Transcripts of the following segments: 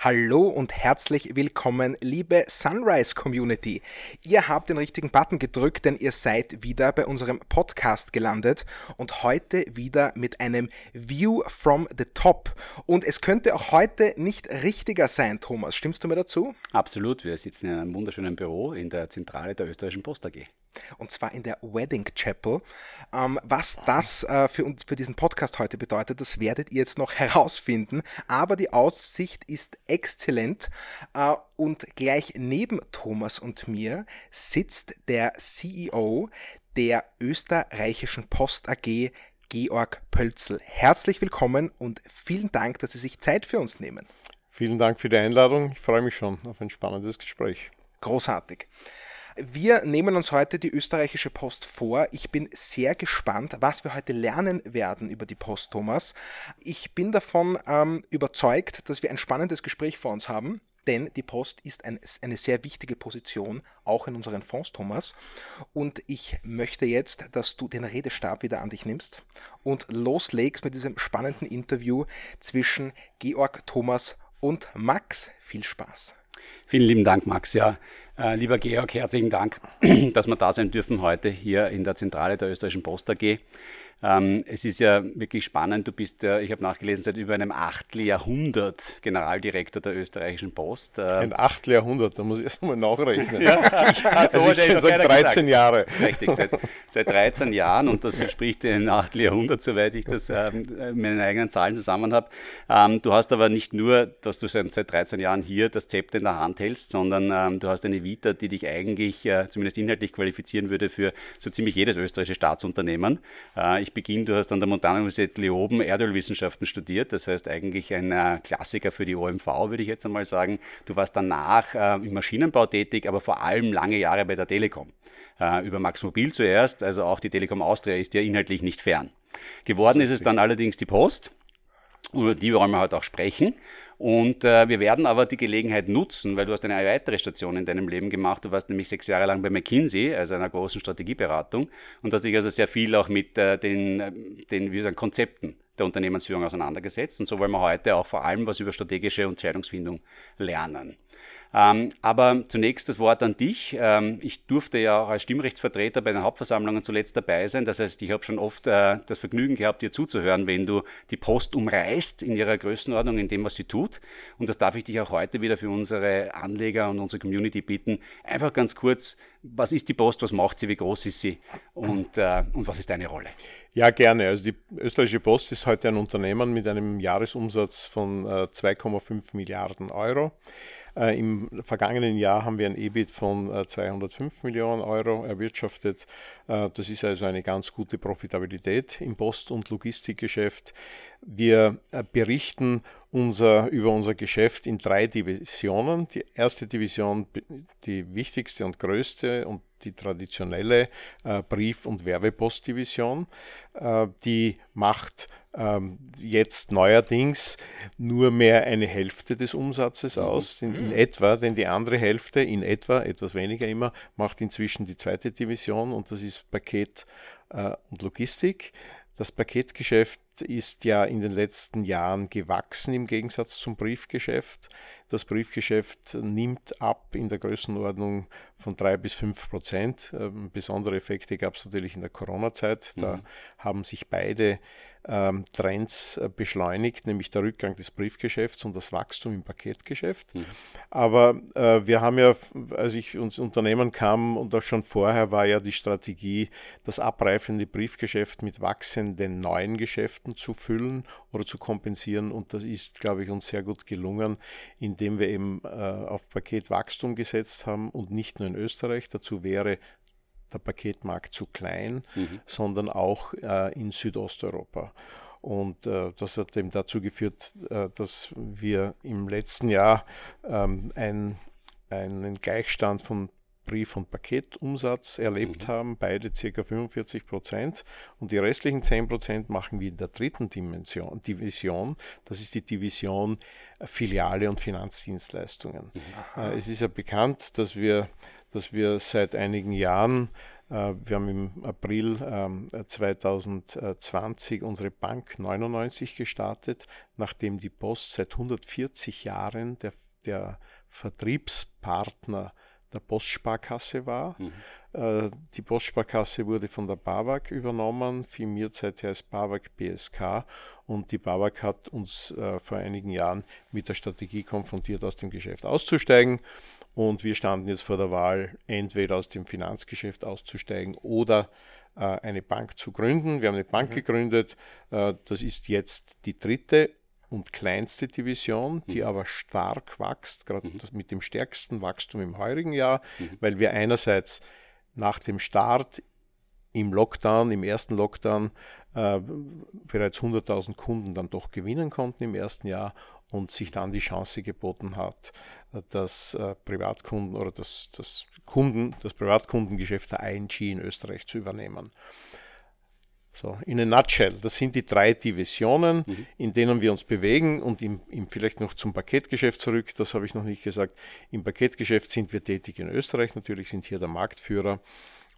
Hallo und herzlich willkommen, liebe Sunrise Community. Ihr habt den richtigen Button gedrückt, denn ihr seid wieder bei unserem Podcast gelandet und heute wieder mit einem View from the Top. Und es könnte auch heute nicht richtiger sein, Thomas. Stimmst du mir dazu? Absolut. Wir sitzen in einem wunderschönen Büro in der Zentrale der österreichischen Post AG und zwar in der Wedding Chapel. Ähm, was das äh, für, für diesen Podcast heute bedeutet, das werdet ihr jetzt noch herausfinden. Aber die Aussicht ist exzellent äh, und gleich neben Thomas und mir sitzt der CEO der österreichischen Post AG, Georg Pölzl. Herzlich willkommen und vielen Dank, dass Sie sich Zeit für uns nehmen. Vielen Dank für die Einladung. Ich freue mich schon auf ein spannendes Gespräch. Großartig. Wir nehmen uns heute die österreichische Post vor. Ich bin sehr gespannt, was wir heute lernen werden über die Post, Thomas. Ich bin davon ähm, überzeugt, dass wir ein spannendes Gespräch vor uns haben denn die Post ist ein, eine sehr wichtige Position, auch in unseren Fonds, Thomas. Und ich möchte jetzt, dass du den Redestab wieder an dich nimmst und loslegst mit diesem spannenden Interview zwischen Georg, Thomas und Max. Viel Spaß. Vielen lieben Dank, Max. Ja, lieber Georg, herzlichen Dank, dass wir da sein dürfen heute hier in der Zentrale der österreichischen Post AG. Ähm, es ist ja wirklich spannend. Du bist ja, ich habe nachgelesen, seit über einem Achteljahrhundert Generaldirektor der österreichischen Post. Ähm, Ein Achteljahrhundert, da muss ich erst mal nachrechnen. ja, also so ich seit 13 gesagt. Jahre. Richtig, seit, seit 13 Jahren und das entspricht ein Achteljahrhundert, soweit ich das ähm, mit meinen eigenen Zahlen zusammen habe. Ähm, du hast aber nicht nur, dass du seit, seit 13 Jahren hier das Zepter in der Hand hältst, sondern ähm, du hast eine Vita, die dich eigentlich äh, zumindest inhaltlich qualifizieren würde für so ziemlich jedes österreichische Staatsunternehmen. Äh, ich Beginn, du hast an der Montanuniversität Leoben Erdölwissenschaften studiert, das heißt eigentlich ein äh, Klassiker für die OMV, würde ich jetzt einmal sagen. Du warst danach äh, im Maschinenbau tätig, aber vor allem lange Jahre bei der Telekom. Äh, über Max Mobil zuerst, also auch die Telekom Austria ist ja inhaltlich nicht fern. Geworden ist es dann allerdings die Post über die wollen wir heute auch sprechen. Und äh, wir werden aber die Gelegenheit nutzen, weil du hast eine weitere Station in deinem Leben gemacht. Du warst nämlich sechs Jahre lang bei McKinsey, also einer großen Strategieberatung, und hast dich also sehr viel auch mit äh, den, den wie sagen, Konzepten der Unternehmensführung auseinandergesetzt. Und so wollen wir heute auch vor allem was über strategische Entscheidungsfindung lernen. Ähm, aber zunächst das Wort an dich. Ähm, ich durfte ja auch als Stimmrechtsvertreter bei den Hauptversammlungen zuletzt dabei sein. Das heißt, ich habe schon oft äh, das Vergnügen gehabt, dir zuzuhören, wenn du die Post umreißt in ihrer Größenordnung, in dem, was sie tut. Und das darf ich dich auch heute wieder für unsere Anleger und unsere Community bitten. Einfach ganz kurz, was ist die Post, was macht sie, wie groß ist sie und, äh, und was ist deine Rolle? Ja, gerne. Also die österreichische Post ist heute ein Unternehmen mit einem Jahresumsatz von äh, 2,5 Milliarden Euro. Äh, Im vergangenen Jahr haben wir ein EBIT von äh, 205 Millionen Euro erwirtschaftet. Äh, das ist also eine ganz gute Profitabilität im Post- und Logistikgeschäft. Wir äh, berichten unser, über unser Geschäft in drei Divisionen. Die erste Division, die wichtigste und größte und die traditionelle äh, Brief- und Werbepostdivision. Äh, die macht ähm, jetzt neuerdings nur mehr eine Hälfte des Umsatzes mhm. aus, in, in, etwa, denn die andere Hälfte, in etwa, etwas weniger immer, macht inzwischen die zweite Division und das ist Paket äh, und Logistik. Das Paketgeschäft ist ja in den letzten Jahren gewachsen im Gegensatz zum Briefgeschäft. Das Briefgeschäft nimmt ab in der Größenordnung von drei bis fünf Prozent. Ähm, besondere Effekte gab es natürlich in der Corona-Zeit. Da mhm. haben sich beide ähm, Trends äh, beschleunigt, nämlich der Rückgang des Briefgeschäfts und das Wachstum im Paketgeschäft. Mhm. Aber äh, wir haben ja, als ich ins Unternehmen kam und auch schon vorher, war ja die Strategie, das abreifende Briefgeschäft mit wachsenden neuen Geschäften Kosten zu füllen oder zu kompensieren. Und das ist, glaube ich, uns sehr gut gelungen, indem wir eben äh, auf Paketwachstum gesetzt haben und nicht nur in Österreich. Dazu wäre der Paketmarkt zu klein, mhm. sondern auch äh, in Südosteuropa. Und äh, das hat eben dazu geführt, äh, dass wir im letzten Jahr ähm, ein, einen Gleichstand von Brief- und Paketumsatz erlebt mhm. haben, beide ca. 45 Prozent. Und die restlichen 10 Prozent machen wir in der dritten Dimension, Division. Das ist die Division äh, Filiale und Finanzdienstleistungen. Mhm. Äh, es ist ja bekannt, dass wir, dass wir seit einigen Jahren Äh, wir haben im April 2020 ähm, unsere Bank 99 gestartet, nachdem die Post seit 140 Jahren der, der Vertriebspartner der Postsparkasse war. Mhm. Äh, die Postsparkasse wurde von der BAWAG übernommen, firmiert seither als BAWAG BSK und die BAWAG hat uns äh, vor einigen Jahren mit der Strategie konfrontiert, aus dem Geschäft auszusteigen. Und wir standen jetzt vor der Wahl, entweder aus dem Finanzgeschäft auszusteigen oder äh, eine Bank zu gründen. Wir haben eine Bank mhm. gegründet. Äh, das ist jetzt die dritte und kleinste Division, die mhm. aber stark wächst, gerade mhm. mit dem stärksten Wachstum im heurigen Jahr, mhm. weil wir einerseits nach dem Start im Lockdown, im ersten Lockdown, äh, bereits 100.000 Kunden dann doch gewinnen konnten im ersten Jahr und sich dann die Chance geboten hat, das äh, Privatkunden oder das, das Kunden, das Privatkundengeschäft der ING in Österreich zu übernehmen. So, in a nutshell, das sind die drei Divisionen, mhm. in denen wir uns bewegen und im, im, vielleicht noch zum Paketgeschäft zurück, das habe ich noch nicht gesagt. Im Paketgeschäft sind wir tätig in Österreich, natürlich sind hier der Marktführer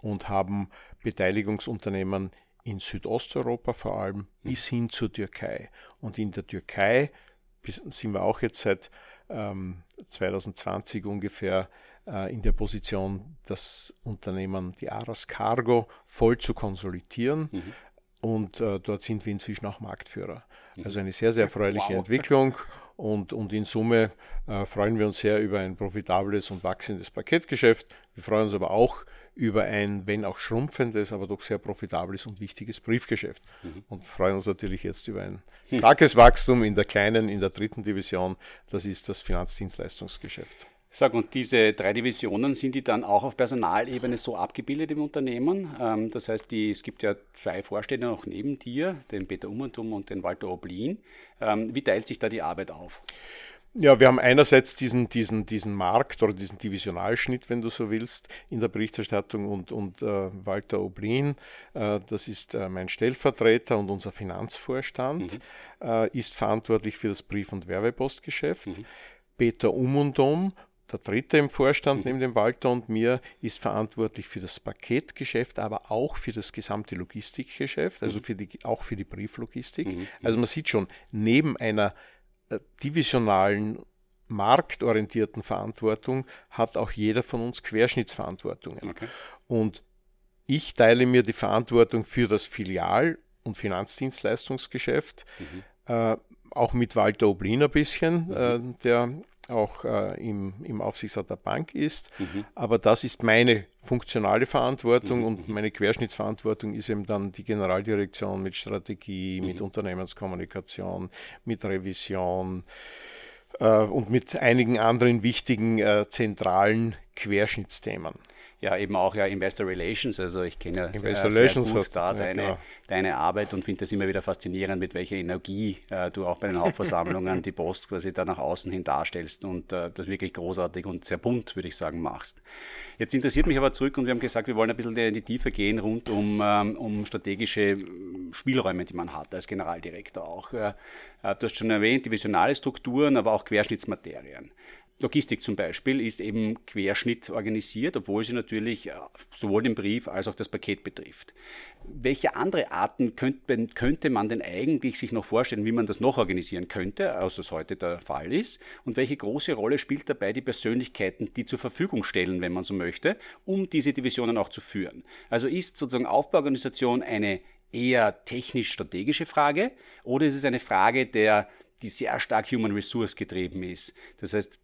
und haben Beteiligungsunternehmen in Südosteuropa vor allem mhm. bis hin zur Türkei. Und in der Türkei sind wir auch jetzt seit ähm, 2020 ungefähr äh, in der Position, das Unternehmen, die Aras Cargo, voll zu konsolidieren. Mhm. Und äh, dort sind wir inzwischen auch Marktführer. Mhm. Also eine sehr, sehr erfreuliche wow. Entwicklung. Und, und in Summe äh, freuen wir uns sehr über ein profitables und wachsendes Paketgeschäft. Wir freuen uns aber auch über ein, wenn auch schrumpfendes, aber doch sehr profitables und wichtiges Briefgeschäft. Mhm. Und freuen uns natürlich jetzt über ein starkes Wachstum in der kleinen, in der dritten Division. Das ist das Finanzdienstleistungsgeschäft. Sag, und diese drei Divisionen, sind die dann auch auf Personalebene so abgebildet im Unternehmen? Ähm, das heißt, die, es gibt ja zwei Vorstände noch neben dir, den Peter Umantum und den Walter Oblin. Ähm, wie teilt sich da die Arbeit auf? Ja, wir haben einerseits diesen, diesen, diesen Markt oder diesen Divisionalschnitt, wenn du so willst, in der Berichterstattung und, und äh, Walter Oblin, äh, das ist äh, mein Stellvertreter und unser Finanzvorstand, mhm. Äh, ist verantwortlich für das Brief- und Werbepostgeschäft. Mhm. Peter Umundom, der dritte im Vorstand mhm. neben dem Walter und mir ist verantwortlich für das Paketgeschäft, aber auch für das gesamte Logistikgeschäft, also mhm. für die, auch für die Brieflogistik. Mhm. Also man sieht schon, neben einer äh, divisionalen marktorientierten Verantwortung hat auch jeder von uns Querschnittsverantwortungen. Okay. Und ich teile mir die Verantwortung für das Filial- und Finanzdienstleistungsgeschäft, mhm. äh, auch mit Walter Oblin ein bisschen, mhm. äh, der auch äh, im, im Aufsichtsrat der Bank ist. Mhm. Aber das ist meine funktionale Verantwortung mhm. und mhm. meine Querschnittsverantwortung ist eben dann die Generaldirektion mit Strategie, mhm. mit Unternehmenskommunikation, mit Revision äh, und mit einigen anderen wichtigen äh, zentralen Querschnittsthemen ja eben auch ja Investor Relations. Also ich kenne ja Investor sehr, sehr gut da deine, ja, deine Arbeit und finde das immer wieder faszinierend, mit welcher Energie äh, du auch bei den Hauptversammlungen die Post quasi da nach außen hin darstellst und äh, das wirklich großartig und sehr bunt, würde ich sagen, machst. Jetzt interessiert mich aber zurück und wir haben gesagt, wir wollen ein bisschen in die Tiefe gehen rund um, ähm, um strategische Spielräume, die man hat als Generaldirektor auch. Äh, äh du hast schon erwähnt, divisionale Strukturen, aber auch Querschnittsmaterien. Logistik zum Beispiel ist eben Querschnitt organisiert, obwohl sie natürlich äh, sowohl den Brief als auch das Paket betrifft. Welche andere Arten könnte, könnte man denn eigentlich sich noch vorstellen, wie man das noch organisieren könnte, als es heute der Fall ist? Und welche große Rolle spielt dabei die Persönlichkeiten, die zur Verfügung stellen, wenn man so möchte, um diese Divisionen auch zu führen? Also ist sozusagen Aufbauorganisation eine eher technisch-strategische Frage oder ist es eine Frage, der die sehr stark Human Resource getrieben ist. Das heißt,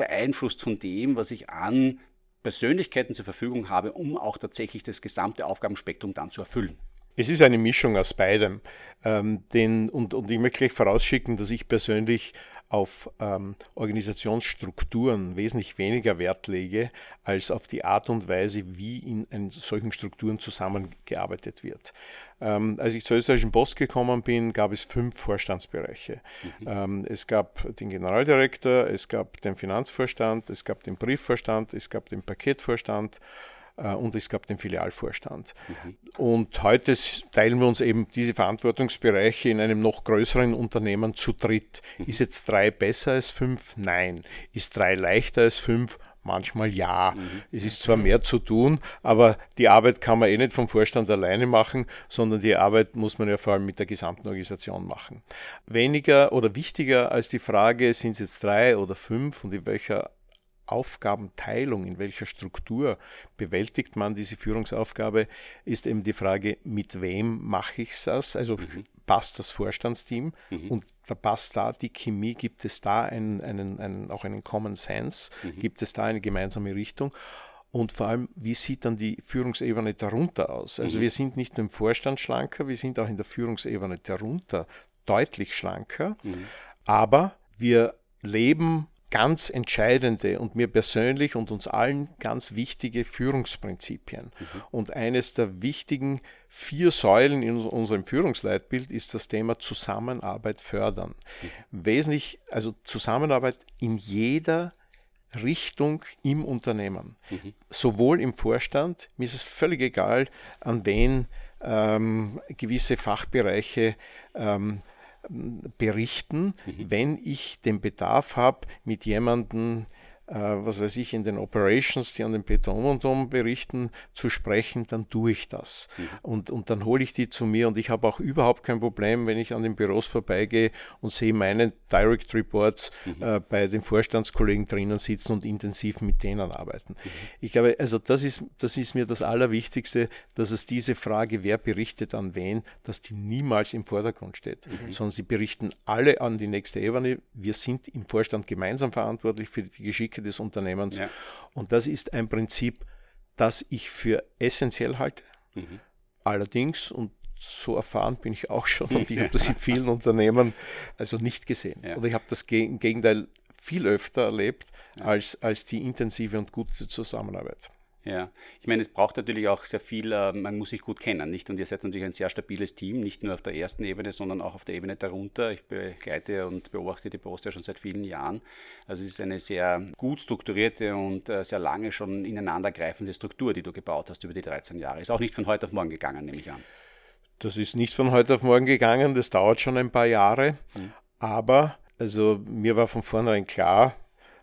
beeinflusst von dem, was ich an Persönlichkeiten zur Verfügung habe, um auch tatsächlich das gesamte Aufgabenspektrum dann zu erfüllen. Es ist eine Mischung aus beidem. Ähm, den, und, und ich möchte gleich vorausschicken, dass ich persönlich auf ähm, Organisationsstrukturen wesentlich weniger Wert lege, als auf die Art und Weise, wie in, in solchen Strukturen zusammengearbeitet wird. Ähm, als ich zur österreichischen Post gekommen bin, gab es fünf Vorstandsbereiche. Mhm. Ähm, es gab den Generaldirektor, es gab den Finanzvorstand, es gab den Briefvorstand, es gab den Paketvorstand äh, und es gab den Filialvorstand. Mhm. Und heute teilen wir uns eben diese Verantwortungsbereiche in einem noch größeren Unternehmen zu dritt. Mhm. Ist jetzt drei besser als fünf? Nein. Ist drei leichter als fünf? Manchmal ja. Mhm. Es ist zwar mehr zu tun, aber die Arbeit kann man eh nicht vom Vorstand alleine machen, sondern die Arbeit muss man ja vor allem mit der gesamten Organisation machen. Weniger oder wichtiger als die Frage, sind es jetzt drei oder fünf und in welcher Aufgabenteilung, in welcher Struktur bewältigt man diese Führungsaufgabe, ist eben die Frage, mit wem mache ich das? Also mhm. passt das Vorstandsteam mhm. und da passt da die Chemie, gibt es da einen, einen, einen, auch einen Common Sense, mhm. gibt es da eine gemeinsame Richtung? Und vor allem, wie sieht dann die Führungsebene darunter aus? Also mhm. wir sind nicht nur im Vorstand schlanker, wir sind auch in der Führungsebene darunter deutlich schlanker, mhm. aber wir leben ganz entscheidende und mir persönlich und uns allen ganz wichtige Führungsprinzipien. Mhm. Und eines der wichtigen vier Säulen in unserem Führungsleitbild ist das Thema Zusammenarbeit fördern. Mhm. Wesentlich, also Zusammenarbeit in jeder Richtung im Unternehmen. Mhm. Sowohl im Vorstand, mir ist es völlig egal, an wen ähm, gewisse Fachbereiche ähm, berichten, mhm. wenn ich den Bedarf habe, mit jemandem was weiß ich, in den Operations, die an den Betonundum berichten, zu sprechen, dann tue ich das. Mhm. Und, und dann hole ich die zu mir und ich habe auch überhaupt kein Problem, wenn ich an den Büros vorbeigehe und sehe meine Direct Reports mhm. äh, bei den Vorstandskollegen drinnen sitzen und intensiv mit denen arbeiten. Mhm. Ich glaube, also das ist, das ist mir das Allerwichtigste, dass es diese Frage, wer berichtet an wen, dass die niemals im Vordergrund steht, mhm. sondern sie berichten alle an die nächste Ebene. Wir sind im Vorstand gemeinsam verantwortlich für die Geschicke Stärke des Unternehmens. Ja. Und das ist ein Prinzip, das ich für essentiell halte. Mhm. Allerdings, und so erfahren bin ich auch schon, und ich habe das in vielen Unternehmen also nicht gesehen. Ja. Oder ich habe das im Gegenteil viel öfter erlebt als, als die intensive und gute Zusammenarbeit. Ja, ich meine, es braucht natürlich auch sehr viel, äh, man muss sich gut kennen, nicht? Und ihr seid natürlich ein sehr stabiles Team, nicht nur auf der ersten Ebene, sondern auch auf der Ebene darunter. Ich begleite und beobachte die Post ja schon seit vielen Jahren. Also es ist eine sehr gut strukturierte und äh, sehr lange schon ineinandergreifende Struktur, die du gebaut hast über die 13 Jahre. Ist auch nicht von heute auf morgen gegangen, nehme ich an. Das ist nicht von heute auf morgen gegangen, das dauert schon ein paar Jahre. Hm. Aber also mir war von vornherein klar,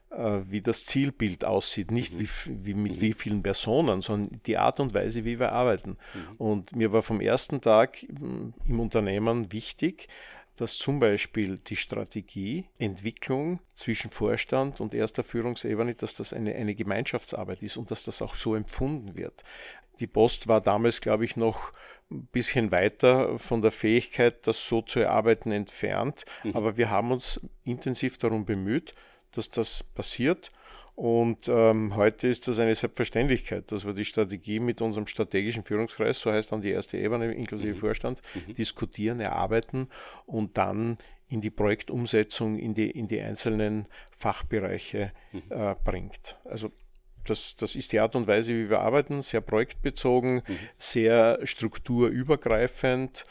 wie das Zielbild aussieht, nicht mhm. wie, wie, mit mhm. wie vielen Personen, sondern die Art und Weise, wie wir arbeiten. Mhm. Und mir war vom ersten Tag im Unternehmen wichtig, dass zum Beispiel die Strategie, Entwicklung zwischen Vorstand und erster Führungsebene, dass das eine, eine Gemeinschaftsarbeit ist und dass das auch so empfunden wird. Die Post war damals, glaube ich, noch ein bisschen weiter von der Fähigkeit, das so zu erarbeiten, entfernt. Mhm. Aber wir haben uns intensiv darum bemüht, dass das passiert. Und ähm, heute ist das eine Selbstverständlichkeit, dass wir die Strategie mit unserem strategischen Führungskreis, so heißt dann die erste Ebene inklusive mhm. Vorstand, mhm. diskutieren, erarbeiten und dann in die Projektumsetzung, in die, in die einzelnen Fachbereiche mhm. äh, bringt. Also das, das ist die Art und Weise, wie wir arbeiten, sehr projektbezogen, mhm. sehr strukturübergreifend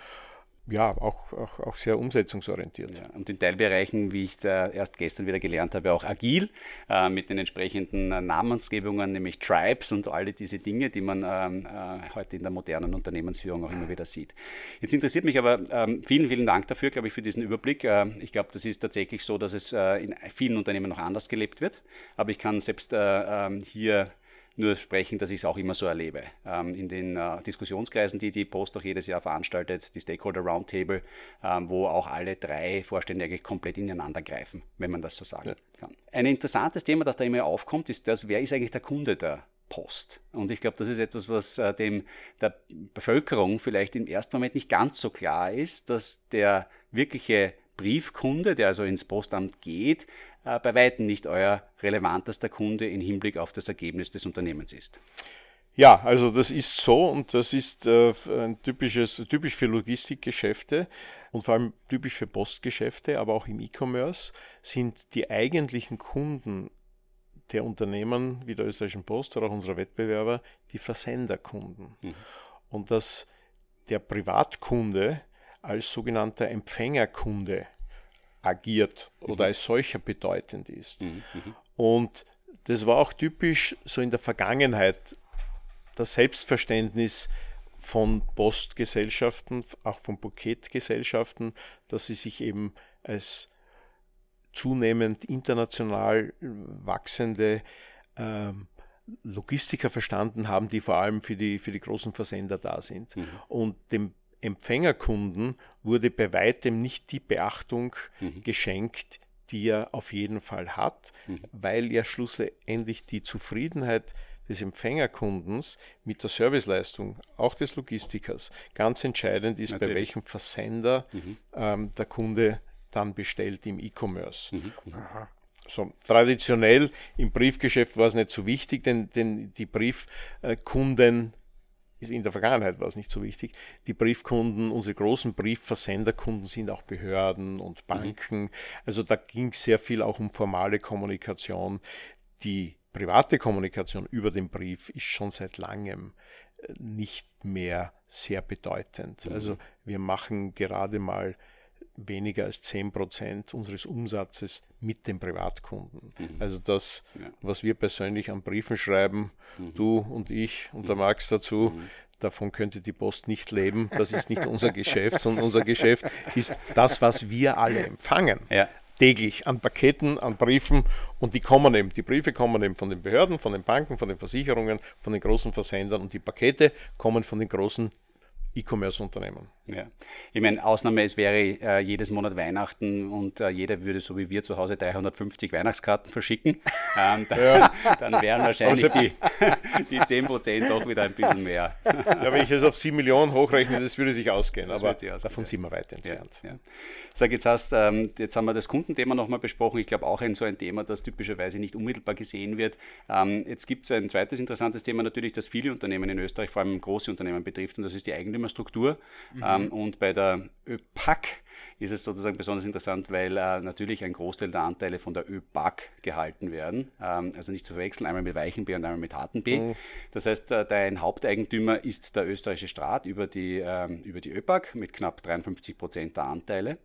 ja, auch, auch, auch sehr umsetzungsorientiert. Ja, und in Teilbereichen, wie ich da erst gestern wieder gelernt habe, auch agil äh, mit den entsprechenden äh, Namensgebungen, nämlich Tribes und alle diese Dinge, die man ähm, äh, heute in der modernen Unternehmensführung auch immer wieder sieht. Jetzt interessiert mich aber, ähm, vielen, vielen Dank dafür, glaube ich, für diesen Überblick. Äh, ich glaube, das ist tatsächlich so, dass es äh, in vielen Unternehmen noch anders gelebt wird, aber ich kann selbst äh, ähm, hier nur sprechen, dass ich es auch immer so erlebe. Ähm, in den äh, Diskussionskreisen, die die Post auch jedes Jahr veranstaltet, die Stakeholder Roundtable, ähm, wo auch alle drei Vorstände eigentlich komplett ineinander greifen, wenn man das so sagen ja. kann. Ein interessantes Thema, das da immer aufkommt, ist das, wer ist eigentlich der Kunde der Post. Und ich glaube, das ist etwas, was äh, dem der Bevölkerung vielleicht im ersten Moment nicht ganz so klar ist, dass der wirkliche Briefkunde, der also ins Postamt geht, äh, bei weitem nicht euer relevantester Kunde im Hinblick auf das Ergebnis des Unternehmens ist. Ja, also das ist so und das ist äh, ein typisches, typisch für Logistikgeschäfte und vor allem typisch für Postgeschäfte, aber auch im E-Commerce sind die eigentlichen Kunden der Unternehmen wie der österreichischen Post oder auch unserer Wettbewerber die Versenderkunden. Mhm. Und dass der Privatkunde als sogenannter Empfängerkunde agiert oder mhm. als solcher bedeutend ist. Mhm, mhm. Und das war auch typisch so in der Vergangenheit das Selbstverständnis von Postgesellschaften, auch von Paketgesellschaften, dass sie sich eben als zunehmend international wachsende ähm, Logistiker verstanden haben, die vor allem für die, für die großen Versender da sind. Mhm. Und dem Empfängerkunden wurde bei weitem nicht die Beachtung mhm. geschenkt, die er auf jeden Fall hat, mhm. weil ja schlussendlich die Zufriedenheit des Empfängerkundens mit der Serviceleistung, auch des Logistikers, ganz entscheidend ist, Natürlich. bei welchem Versender mhm. ähm, der Kunde dann bestellt im E-Commerce. Mhm. mhm. So, traditionell im Briefgeschäft war es nicht so wichtig, denn, denn die Briefkunden in der Vergangenheit war es nicht so wichtig. Die Briefkunden, unsere großen Briefversenderkunden sind auch Behörden und mhm. Banken. Mhm. Also da ging es sehr viel auch um formale Kommunikation. Die private Kommunikation über den Brief ist schon seit langem äh, nicht mehr sehr bedeutend. Mhm. Also wir machen gerade mal weniger als 10 Prozent unseres Umsatzes mit den Privatkunden. Mhm. Also das, ja. was wir persönlich an Briefen schreiben, mhm. du und ich und der mhm. Max dazu, mhm. davon könnte die Post nicht leben. Das ist nicht unser Geschäft, sondern unser Geschäft ist das, was wir alle empfangen. Ja täglich an Paketen, an Briefen und die kommen eben, die Briefe kommen eben von den Behörden, von den Banken, von den Versicherungen, von den großen Versendern und die Pakete kommen von den großen E-Commerce-Unternehmen. Ja. Ich meine, Ausnahme, es wäre äh, jedes Monat Weihnachten und äh, jeder würde so wie wir zu Hause 350 Weihnachtskarten verschicken. Ähm, dann, ja. dann, wären wahrscheinlich die, die 10% doch wieder ein bisschen mehr. Ja, wenn ich es auf 7 Millionen hochrechne, das würde sich ausgehen, das aber ausgehen, davon ja. sind wir weit entfernt. Ja, Sag, jetzt, hast, ähm, jetzt haben wir das Kundenthema nochmal besprochen. Ich glaube auch ein so ein Thema, das typischerweise nicht unmittelbar gesehen wird. Ähm, jetzt gibt es ein zweites interessantes Thema natürlich, das viele Unternehmen in Österreich, vor allem große Unternehmen betrifft, und das ist die Eigentümerstruktur. Mhm. Ähm, und bei der ÖPAC ist es sozusagen besonders interessant, weil äh, natürlich ein Großteil der Anteile von der ÖPAC gehalten werden. Ähm, also nicht zu verwechseln, einmal mit weichen B und einmal mit harten B. Mhm. Das heißt, äh, dein Haupteigentümer ist der österreichische Staat über die, ähm, über die ÖPAC mit knapp 53 Prozent der Anteile.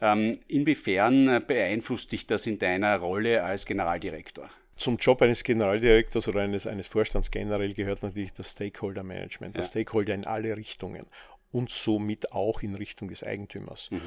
Ähm, inwiefern äh, beeinflusst dich das in deiner Rolle als Generaldirektor? Zum Job eines Generaldirektors oder eines, eines Vorstands generell gehört natürlich das Stakeholder Management, das ja. Stakeholder in alle Richtungen und somit auch in Richtung des Eigentümers. Mhm.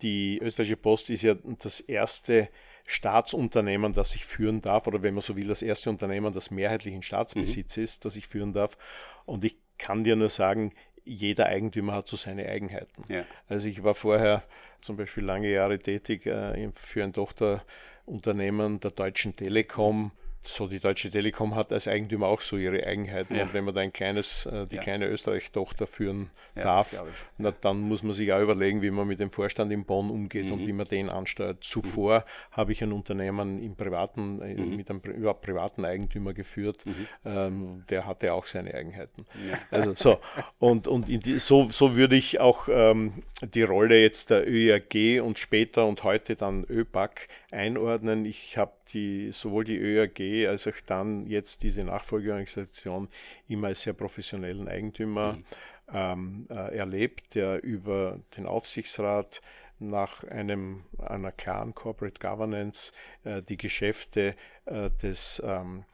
Die österreichische Post ist ja das erste Staatsunternehmen, das ich führen darf, oder wenn man so will, das erste Unternehmen, das mehrheitlich in Staatsbesitz mhm. ist, das ich führen darf. Und ich kann dir nur sagen, jeder Eigentümer hat so seine Eigenheiten. Ja. Also ich war vorher zum Beispiel lange Jahre tätig äh, für ein Tochterunternehmen der Deutschen Telekom so die Deutsche Telekom hat als Eigentümer auch so ihre Eigenheiten. Ja. Und wenn man da ein kleines, äh, die ja. kleine Österreich-Tochter führen ja, darf, na, dann muss man sich auch überlegen, wie man mit dem Vorstand in Bonn umgeht mhm. und wie man den ansteuert. Zuvor mhm. habe ich ein Unternehmen im privaten, äh, mhm. mit einem überhaupt privaten Eigentümer geführt. Mhm. Ähm, der hatte auch seine Eigenheiten. Also so. Und, und die, so, so würde ich auch ähm, die Rolle jetzt der ÖRG und später und heute dann ÖPAC einordnen. Ich habe die, sowohl die ÖAG als auch dann jetzt diese Nachfolgeorganisation immer als sehr professionellen Eigentümer mhm. ähm, äh, erlebt, der über den Aufsichtsrat nach einem, einer klaren Corporate Governance äh, die Geschäfte äh, des, ähm,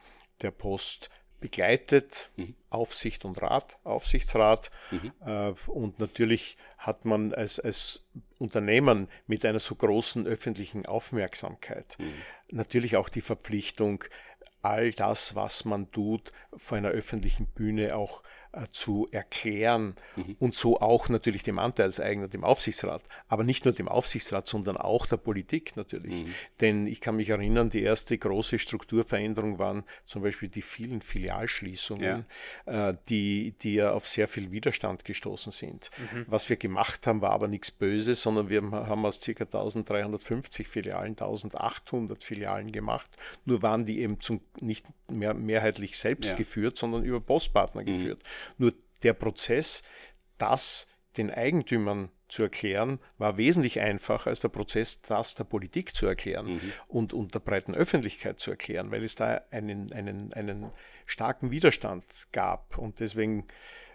der Post begleitet, mhm. Aufsicht und Rat, Aufsichtsrat. Mhm. Äh, und natürlich hat man als, als Unternehmen mit einer so großen öffentlichen Aufmerksamkeit mhm. natürlich auch die Verpflichtung, all das, was man tut, vor einer öffentlichen Bühne auch äh, zu erklären mhm. und so auch natürlich dem Anteilseigner, dem Aufsichtsrat, aber nicht nur dem Aufsichtsrat, sondern auch der Politik natürlich. Mhm. Denn ich kann mich erinnern, die erste große Strukturveränderung waren zum Beispiel die vielen Filialschließungen, ja. äh, die, die ja auf sehr viel Widerstand gestoßen sind. Mhm. Was wir gemacht haben, war aber nichts Böses, sondern wir haben aus ca. 1350 Filialen 1800 Filialen gemacht. Nur waren die eben zum, nicht mehr mehrheitlich selbst ja. geführt, sondern über Postpartner mhm. geführt. Nur der Prozess, das den Eigentümern zu erklären, war wesentlich einfacher als der Prozess, das der Politik zu erklären mhm. und, und der breiten Öffentlichkeit zu erklären, weil es da einen, einen, einen starken Widerstand gab. Und deswegen,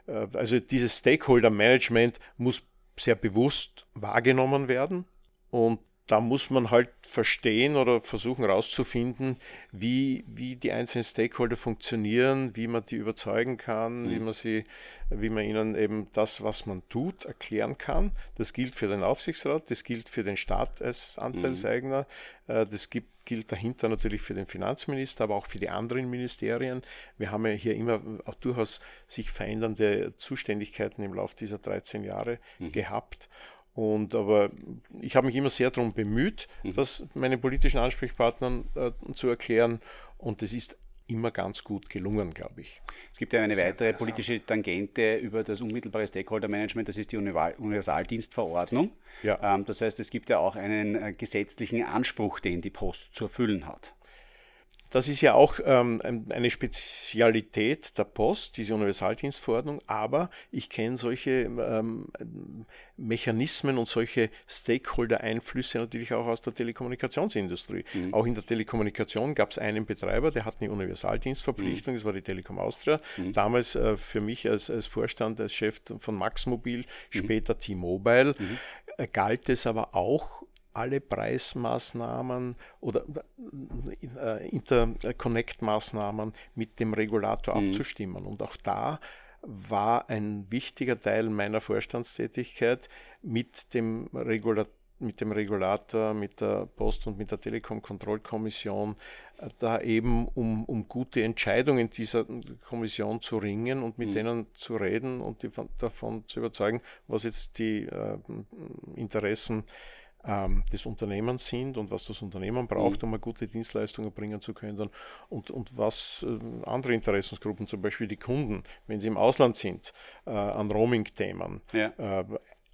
äh, also dieses Stakeholder-Management muss sehr bewusst wahrgenommen werden und da muss man halt verstehen oder versuchen herauszufinden, wie, wie die einzelnen Stakeholder funktionieren, wie man die überzeugen kann, mhm. wie man sie, wie man ihnen eben das, was man tut, erklären kann. Das gilt für den Aufsichtsrat, das gilt für den Staat als Anteilseigner, mhm. das gibt, gilt dahinter natürlich für den Finanzminister, aber auch für die anderen Ministerien. Wir haben ja hier immer auch durchaus sich verändernde Zuständigkeiten im Laufe dieser 13 Jahre mhm. gehabt. Und aber ich habe mich immer sehr darum bemüht, mhm. das meinen politischen Ansprechpartnern äh, zu erklären. Und das ist immer ganz gut gelungen, glaube ich. Es gibt ja eine Sehr weitere politische Tangente über das unmittelbare Stakeholder-Management, das ist die Universaldienstverordnung. Ja. Ähm, das heißt, es gibt ja auch einen äh, gesetzlichen Anspruch, den die Post zu erfüllen hat. Das ist ja auch ähm, eine Spezialität der Post, diese Universaldienstverordnung, aber ich kenne solche ähm, Mechanismen und solche Stakeholder-Einflüsse natürlich auch aus der Telekommunikationsindustrie. Mhm. Auch in der Telekommunikation gab es einen Betreiber, der hat eine Universaldienstverpflichtung, mhm. das war die Telekom Austria. Mhm. Damals äh, für mich als, als Vorstand, als Chef von Max Mobil, mhm. später T-Mobile, mhm. äh, galt es aber auch alle Preismaßnahmen oder äh, Interconnect-Maßnahmen mit dem Regulator mhm. abzustimmen. Und auch da war ein wichtiger Teil meiner Vorstandstätigkeit mit dem Regulator mit dem Regulator, mit der Post- und mit der Telekom-Kontrollkommission, äh, da eben um, um gute Entscheidungen dieser Kommission zu ringen und mit mhm. denen zu reden und die von, davon zu überzeugen, was jetzt die äh, Interessen ähm, des Unternehmens sind und was das Unternehmen braucht, mhm. um eine gute Dienstleistung erbringen zu können und, und was äh, andere Interessensgruppen, zum Beispiel die Kunden, wenn sie im Ausland sind, äh, an Roaming-Themen ja. äh,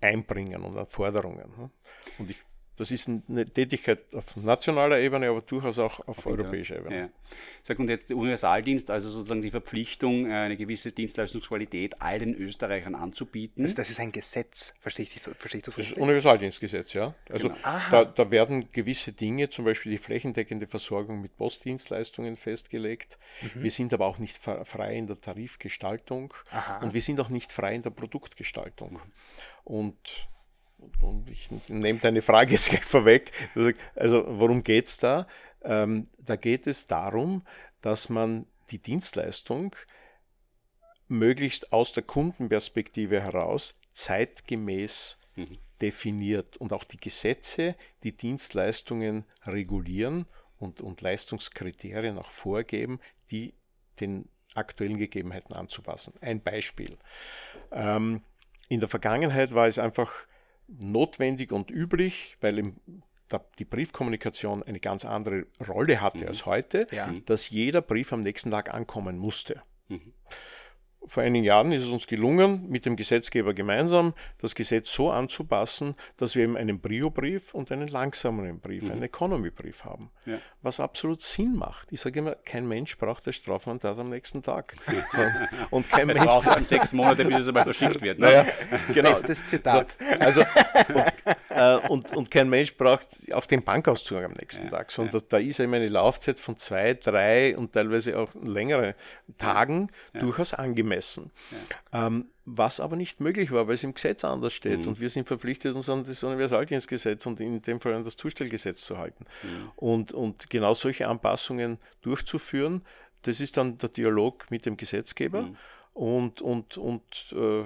einbringen und an Forderungen. Ne? Und ich das ist eine Tätigkeit auf nationaler Ebene, aber durchaus auch auf europäischer Ebene. Ja. Sag, und jetzt der Universaldienst, also sozusagen die Verpflichtung, äh, eine gewisse Dienstleistungsqualität all den Österreichern anzubieten. Das, das ist ein Gesetz, verstehe ich, verstehe ich das richtig? Das ist Universaldienstgesetz, ja. Also genau. da, da, werden gewisse Dinge, zum Beispiel die flächendeckende Versorgung mit Postdienstleistungen festgelegt. Mhm. Wir sind aber auch nicht frei in der Tarifgestaltung Aha. und wir sind auch nicht frei in der Produktgestaltung. Mhm. Und und ich nehme deine Frage jetzt gleich vorweg. Also worum geht es da? Ähm, da geht es darum, dass man die Dienstleistung möglichst aus der Kundenperspektive heraus zeitgemäß mhm. definiert und auch die Gesetze, die Dienstleistungen regulieren und, und Leistungskriterien auch vorgeben, die den aktuellen Gegebenheiten anzupassen. Ein Beispiel. Ähm, in der Vergangenheit war es einfach notwendig und üblich, weil im, da, die Briefkommunikation eine ganz andere Rolle hatte mhm. als heute, ja. dass jeder Brief am nächsten Tag ankommen musste. Mhm vor einigen Jahren ist es uns gelungen, mit dem Gesetzgeber gemeinsam das Gesetz so anzupassen, dass wir eben einen Brio-Brief und einen langsameren Brief, mhm. einen Economy-Brief haben. Ja. Was absolut Sinn macht. Ich sage immer, kein Mensch braucht das Strafmandat am nächsten Tag. und kein es Mensch braucht dann sechs Monate, bis es einmal verschickt wird. Ne? Naja, genau. Bestes Zitat. Also, und, äh, und, und, kein Mensch braucht auch den Bankauszug am nächsten ja. Tag, sondern ja. da ist eben eine Laufzeit von zwei, drei und teilweise auch längere Tagen durchaus angemessen messen. Ja. Ähm, was aber nicht möglich war, weil es im Gesetz anders steht. Mhm. Und wir sind verpflichtet, uns an das Universaldienstgesetz und in dem Fall an das Zustellgesetz zu halten. Mhm. Und, und genau solche Anpassungen durchzuführen, das ist dann der Dialog mit dem Gesetzgeber. Mhm. Und, und, und äh,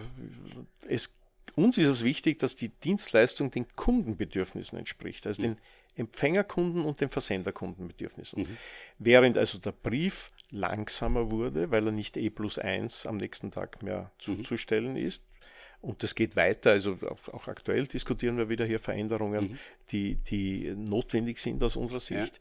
es, uns ist es wichtig, dass die Dienstleistung den Kundenbedürfnissen entspricht, also den Empfängerkunden und den Versenderkundenbedürfnissen. Mhm. Während also der Brief langsamer wurde, weil er nicht E plus 1 am nächsten Tag mehr zuzustellen mhm. ist. Und das geht weiter, also auch, auch, aktuell diskutieren wir wieder hier Veränderungen, mhm. die, die notwendig sind aus unserer Sicht.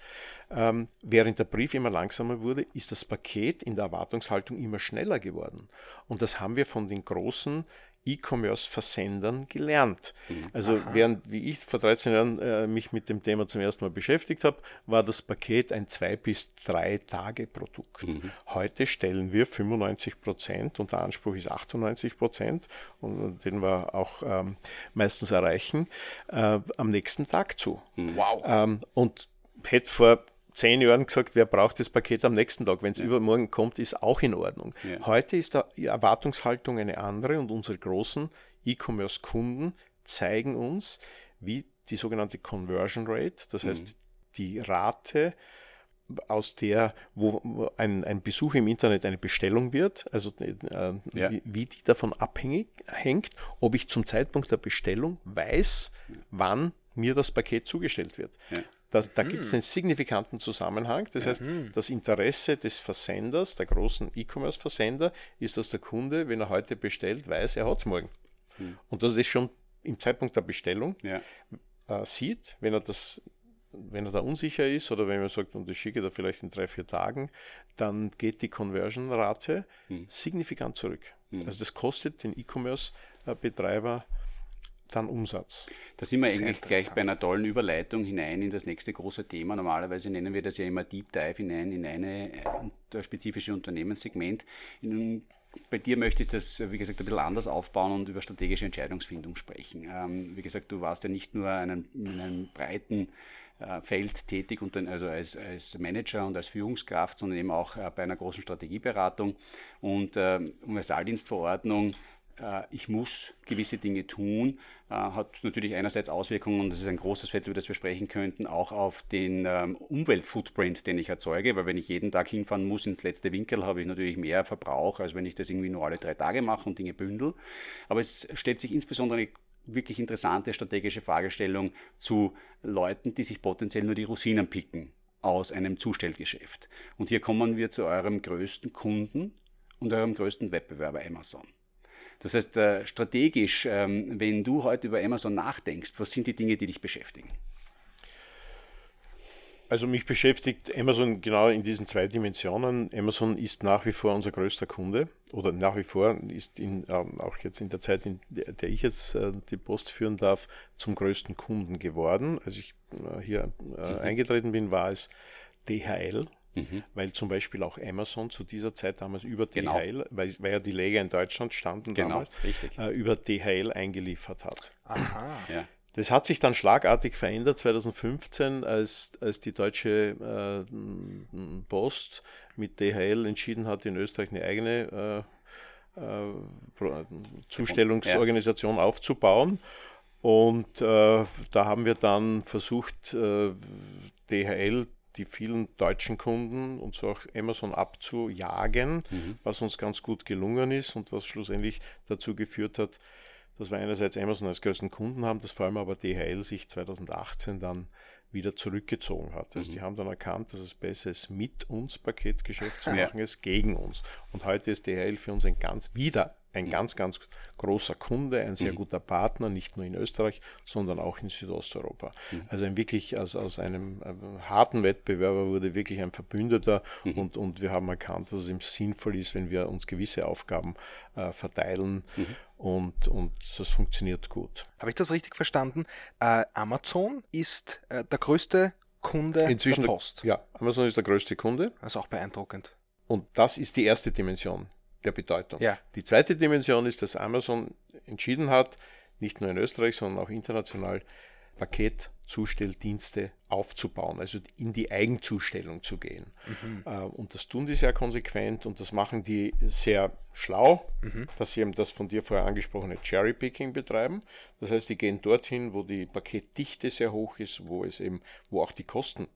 Ja. Ähm, während der Brief immer langsamer wurde, ist das Paket in der Erwartungshaltung immer schneller geworden. Und das haben wir von den großen E-Commerce-Versendern gelernt. Mhm. Also Aha. während, wie ich vor 13 Jahren äh, mich mit dem Thema zum ersten Mal beschäftigt habe, war das Paket ein zwei bis drei Tage Produkt. Mhm. Heute stellen wir 95 Prozent und der Anspruch ist 98 Prozent und den wir auch ähm, meistens erreichen, äh, am nächsten Tag zu. Mhm. Wow. Ähm, und hätte vor zehn Jahren gesagt, wer braucht das Paket am nächsten Tag. Wenn es ja. übermorgen kommt, ist auch in Ordnung. Ja. Heute ist die Erwartungshaltung eine andere und unsere großen E-Commerce-Kunden zeigen uns, wie die sogenannte Conversion Rate, das heißt mhm. die Rate, aus der, wo ein, ein Besuch im Internet eine Bestellung wird, also äh, ja. wie, wie, die davon abhängig hängt, ob ich zum Zeitpunkt der Bestellung weiß, wann mir das Paket zugestellt wird. Ja. Das, da mhm. gibt es einen signifikanten Zusammenhang. Das heißt, mhm. das Interesse des Versenders, der großen E-Commerce-Versender, ist, dass der Kunde, wenn er heute bestellt, weiß, er hat es morgen. Mhm. Und das ist schon im Zeitpunkt der Bestellung ja. äh, sieht, wenn er das wenn er da unsicher ist oder wenn man sagt, und ich schicke da vielleicht in drei, vier Tagen, dann geht die Conversion-Rate hm. signifikant zurück. Hm. Also das kostet den E-Commerce-Betreiber dann Umsatz. Da sind wir eigentlich gleich bei einer tollen Überleitung hinein in das nächste große Thema. Normalerweise nennen wir das ja immer Deep Dive hinein in eine äh, spezifische Unternehmenssegment. In, bei dir möchte ich das, wie gesagt, ein bisschen anders aufbauen und über strategische Entscheidungsfindung sprechen. Ähm, wie gesagt, du warst ja nicht nur einen, in einem breiten äh, Feld tätig und dann, also als, als Manager und als Führungskraft, sondern eben auch äh, bei einer großen Strategieberatung und äh, Universaldienstverordnung ich muss gewisse Dinge tun, hat natürlich einerseits Auswirkungen, und das ist ein großes Feld, über das wir sprechen könnten, auch auf den ähm, Umweltfootprint, den ich erzeuge, weil wenn ich jeden Tag hinfahren muss ins letzte Winkel, habe ich natürlich mehr Verbrauch, als wenn ich das irgendwie nur alle drei Tage mache und Dinge bündel. Aber es stellt sich insbesondere wirklich interessante strategische Fragestellung zu Leuten, die sich potenziell nur die Rosinen picken aus einem Zustellgeschäft. Und hier kommen wir zu eurem größten Kunden und eurem größten Wettbewerber Amazon. Das heißt, äh, strategisch, ähm, wenn du heute über Amazon nachdenkst, was sind die Dinge, die dich beschäftigen? Also mich beschäftigt Amazon genau in diesen zwei Dimensionen. Amazon ist nach wie vor unser größter Kunde oder nach wie vor ist in, ähm, auch jetzt in der Zeit, in der ich jetzt äh, die Post führen darf, zum größten Kunden geworden. Als ich äh, hier äh, mhm. eingetreten bin, war es DHL. Mhm. Weil zum Beispiel auch Amazon zu dieser Zeit damals über genau. DHL, weil, weil ja die Lager in Deutschland standen genau, damals, äh, über DHL eingeliefert hat. Aha. Ja. Das hat sich dann schlagartig verändert 2015, als, als die Deutsche äh, Post mit DHL entschieden hat, in Österreich eine eigene äh, äh, Zustellungsorganisation ja. aufzubauen. Und äh, da haben wir dann versucht, äh, DHL die vielen deutschen Kunden und so auch Amazon abzujagen, mhm. was uns ganz gut gelungen ist und was schlussendlich dazu geführt hat, dass wir einerseits Amazon als größten Kunden haben, dass vor allem aber DHL sich 2018 dann wieder zurückgezogen hat. Also mhm. die haben dann erkannt, dass es besser ist, mit uns Paketgeschäft zu machen, ja. als gegen uns. Und heute ist DHL für uns ein ganz wieder ein ganz, ganz großer Kunde, ein sehr mhm. guter Partner, nicht nur in Österreich, sondern auch in Südosteuropa. Mhm. Also ein wirklich also aus einem äh, harten Wettbewerber wurde wirklich ein Verbündeter mhm. und, und wir haben erkannt, dass es ihm sinnvoll ist, wenn wir uns gewisse Aufgaben äh, verteilen mhm. und, und das funktioniert gut. Habe ich das richtig verstanden? Äh, Amazon ist äh, der größte Kunde Inzwischen der Post. ja, Amazon ist der größte Kunde. Also auch beeindruckend. Und das ist die erste Dimension der Bedeutung. Ja. Die zweite Dimension ist, dass Amazon entschieden hat, nicht nur in Österreich, sondern auch international Paketzustelldienste aufzubauen, also in die Eigenzustellung zu gehen. Mhm. Äh, und das tun die sehr konsequent und das machen die sehr schlau, mhm. dass sie eben das von dir vorher angesprochene Cherry-Picking betreiben. Das heißt, die gehen dorthin, wo die Paketdichte sehr hoch ist, wo es eben, wo auch die Kosten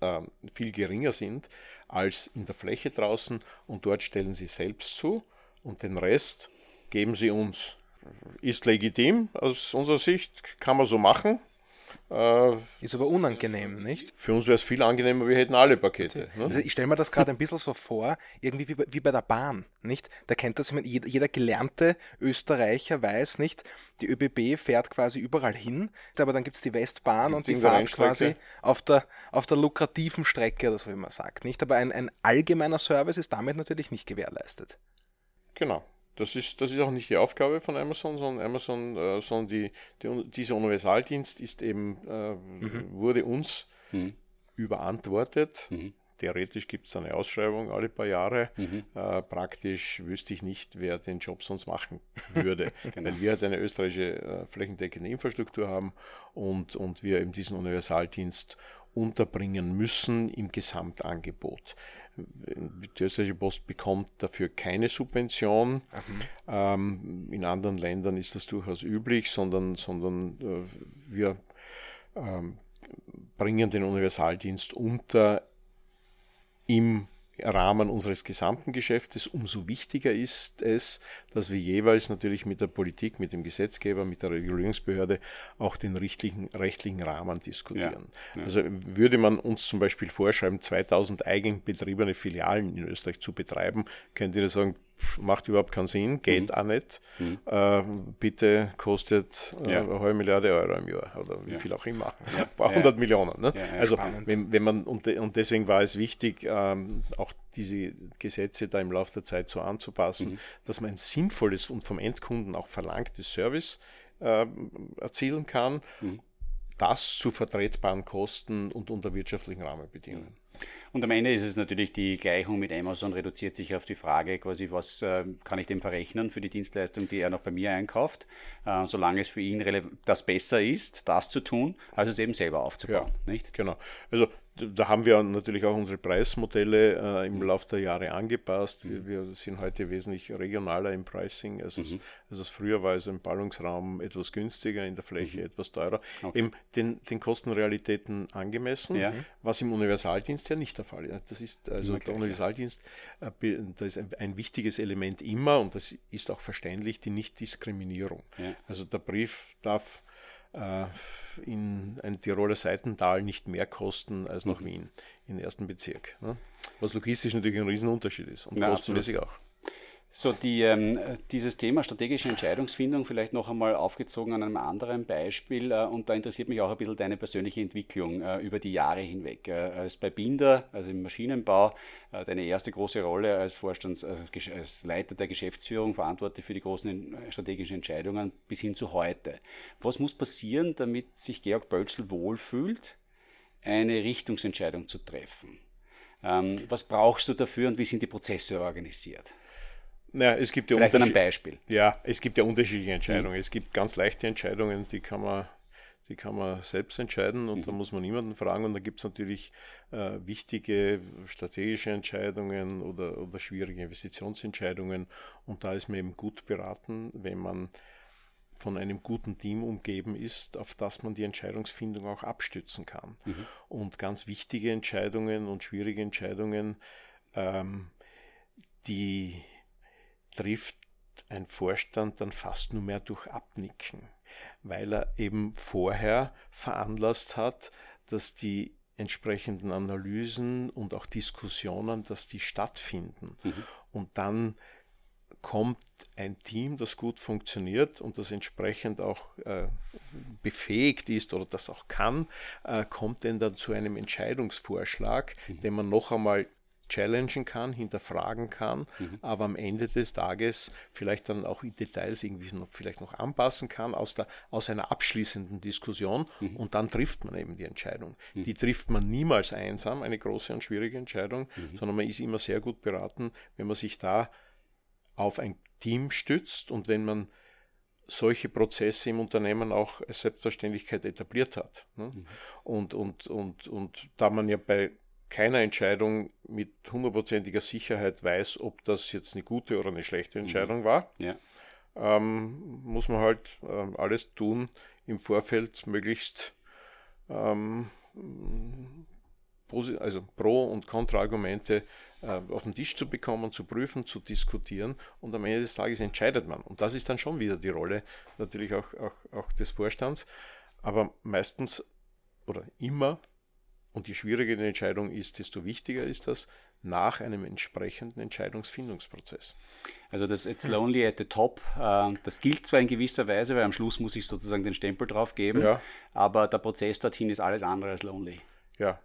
äh, viel geringer sind als in der Fläche draußen und dort stellen sie selbst zu und den Rest geben sie uns. Ist legitim aus unserer Sicht, kann man so machen. Äh, ist aber unangenehm, nicht? Für uns wäre es viel angenehmer, wir hätten alle Pakete. Ne? Also ich stelle mir das gerade ein bisschen so vor, irgendwie wie bei, wie bei der Bahn, nicht? Da kennt das jemand, jeder, jeder gelernte Österreicher weiß nicht, die ÖBB fährt quasi überall hin, aber dann gibt es die Westbahn und die fährt quasi auf der, auf der lukrativen Strecke oder so, wie man sagt, nicht? Aber ein, ein allgemeiner Service ist damit natürlich nicht gewährleistet. Genau. Das ist, das ist auch nicht die Aufgabe von Amazon, sondern Amazon, äh, sondern die, die, dieser Universaldienst ist eben, äh, mhm. wurde uns mhm. überantwortet. Mhm. Theoretisch gibt es eine Ausschreibung alle paar Jahre. Mhm. Äh, praktisch wüsste ich nicht, wer den Job sonst machen würde. genau. Weil wir halt eine österreichische äh, flächendeckende Infrastruktur haben und, und wir eben diesen Universaldienst unterbringen müssen im Gesamtangebot. Die österreichische Post bekommt dafür keine Subvention. Mhm. Ähm, in anderen Ländern ist das durchaus üblich, sondern, sondern äh, wir ähm, bringen den Universaldienst unter im Rahmen unseres gesamten Geschäftes. Umso wichtiger ist es, dass wir jeweils natürlich mit der Politik, mit dem Gesetzgeber, mit der Regulierungsbehörde auch den rechtlichen, rechtlichen Rahmen diskutieren. Ja, ja. Also würde man uns zum Beispiel vorschreiben, 2000 eigenbetriebene Filialen in Österreich zu betreiben, könnte ich sagen, macht überhaupt keinen Sinn, geht mhm. auch nicht. Mhm. Äh, bitte kostet äh, ja. eine halbe Milliarde Euro im Jahr oder wie ja. viel auch immer. Ja. Ein paar hundert Millionen. Ne? also wenn, wenn man und, und deswegen war es wichtig, ähm, auch diese Gesetze da im Laufe der Zeit so anzupassen, mhm. dass man ein sinnvolles und vom Endkunden auch verlangtes Service äh, erzielen kann. Mhm. Das zu vertretbaren Kosten und unter wirtschaftlichen Rahmenbedingungen. Und am Ende ist es natürlich die Gleichung mit Amazon reduziert sich auf die Frage quasi, was äh, kann ich dem verrechnen für die Dienstleistung, die er noch bei mir einkauft, äh, solange es für ihn das besser ist, das zu tun, als es eben selber aufzubauen. Ja, nicht? Genau. Also da haben wir natürlich auch unsere Preismodelle äh, im mhm. Laufe der Jahre angepasst. Wir, mhm. wir, sind heute wesentlich regionaler im Pricing, als, mhm. es, als es früher war. Also im Ballungsraum etwas günstiger, in der Fläche mhm. etwas teurer. Okay. Eben den, den Kostenrealitäten angemessen, ja. was im Universaldienst ja nicht der Fall ist. Das ist also okay. der Universaldienst, äh, da ist ein, ein, wichtiges Element immer und das ist auch verständlich, die Nichtdiskriminierung. Ja. Also der Brief darf in ein Tiroler Seitental nicht mehr kosten als nach mhm. Wien, im ersten Bezirk. Ne? Was logistisch natürlich ein Riesenunterschied ist und Na, kostenmäßig absolut. auch. So, die, ähm, dieses Thema strategische Entscheidungsfindung vielleicht noch einmal aufgezogen an einem anderen Beispiel äh, und da interessiert mich auch ein bisschen deine persönliche Entwicklung äh, über die Jahre hinweg. Äh, als bei Binder, also im Maschinenbau, äh, deine erste große Rolle als Vorstands, äh, als Leiter der Geschäftsführung, verantwortlich für die großen strategischen Entscheidungen bis hin zu heute. Was muss passieren, damit sich Georg Bölzl wohlfühlt, eine Richtungsentscheidung zu treffen? Ähm, was brauchst du dafür und wie sind die Prozesse organisiert? Naja, es gibt ja Vielleicht ein Beispiel. Ja, es gibt ja unterschiedliche Entscheidungen. Mhm. Es gibt ganz leichte Entscheidungen, die kann man, die kann man selbst entscheiden und mhm. da muss man niemanden fragen. Und da gibt es natürlich äh, wichtige strategische Entscheidungen oder, oder schwierige Investitionsentscheidungen. Und da ist man eben gut beraten, wenn man von einem guten Team umgeben ist, auf das man die Entscheidungsfindung auch abstützen kann. Mhm. Und ganz wichtige Entscheidungen und schwierige Entscheidungen, ähm, die trifft ein Vorstand dann fast nur mehr durch Abnicken, weil er eben vorher veranlasst hat, dass die entsprechenden Analysen und auch Diskussionen, dass die stattfinden. Mhm. Und dann kommt ein Team, das gut funktioniert und das entsprechend auch äh, befähigt ist oder das auch kann, äh, kommt denn dann zu einem Entscheidungsvorschlag, mhm. den man noch einmal challengen kann, hinterfragen kann, mhm. aber am Ende des Tages vielleicht dann auch in Details irgendwie noch, vielleicht noch anpassen kann aus, der, aus einer abschließenden Diskussion mhm. und dann trifft man eben die Entscheidung. Mhm. Die trifft man niemals einsam, eine große und schwierige Entscheidung, mhm. sondern man ist immer sehr gut beraten, wenn man sich da auf ein Team stützt und wenn man solche Prozesse im Unternehmen auch als Selbstverständlichkeit etabliert hat. Ne? Mhm. Und, und, und, und da man ja bei keiner Entscheidung mit hundertprozentiger Sicherheit weiß, ob das jetzt eine gute oder eine schlechte Entscheidung mhm. war, ja. ähm, muss man halt ähm, alles tun, im Vorfeld möglichst ähm, also Pro- und Kontraargumente äh, auf den Tisch zu bekommen, zu prüfen, zu diskutieren und am Ende des Tages entscheidet man. Und das ist dann schon wieder die Rolle natürlich auch, auch, auch des Vorstands. Aber meistens oder immer und je schwieriger die Entscheidung ist, desto wichtiger ist das nach einem entsprechenden Entscheidungsfindungsprozess. Also das It's Lonely at the Top, äh, das gilt zwar in gewisser Weise, weil am Schluss muss ich sozusagen den Stempel drauf geben, ja. aber der Prozess dorthin ist alles andere als lonely. Ja,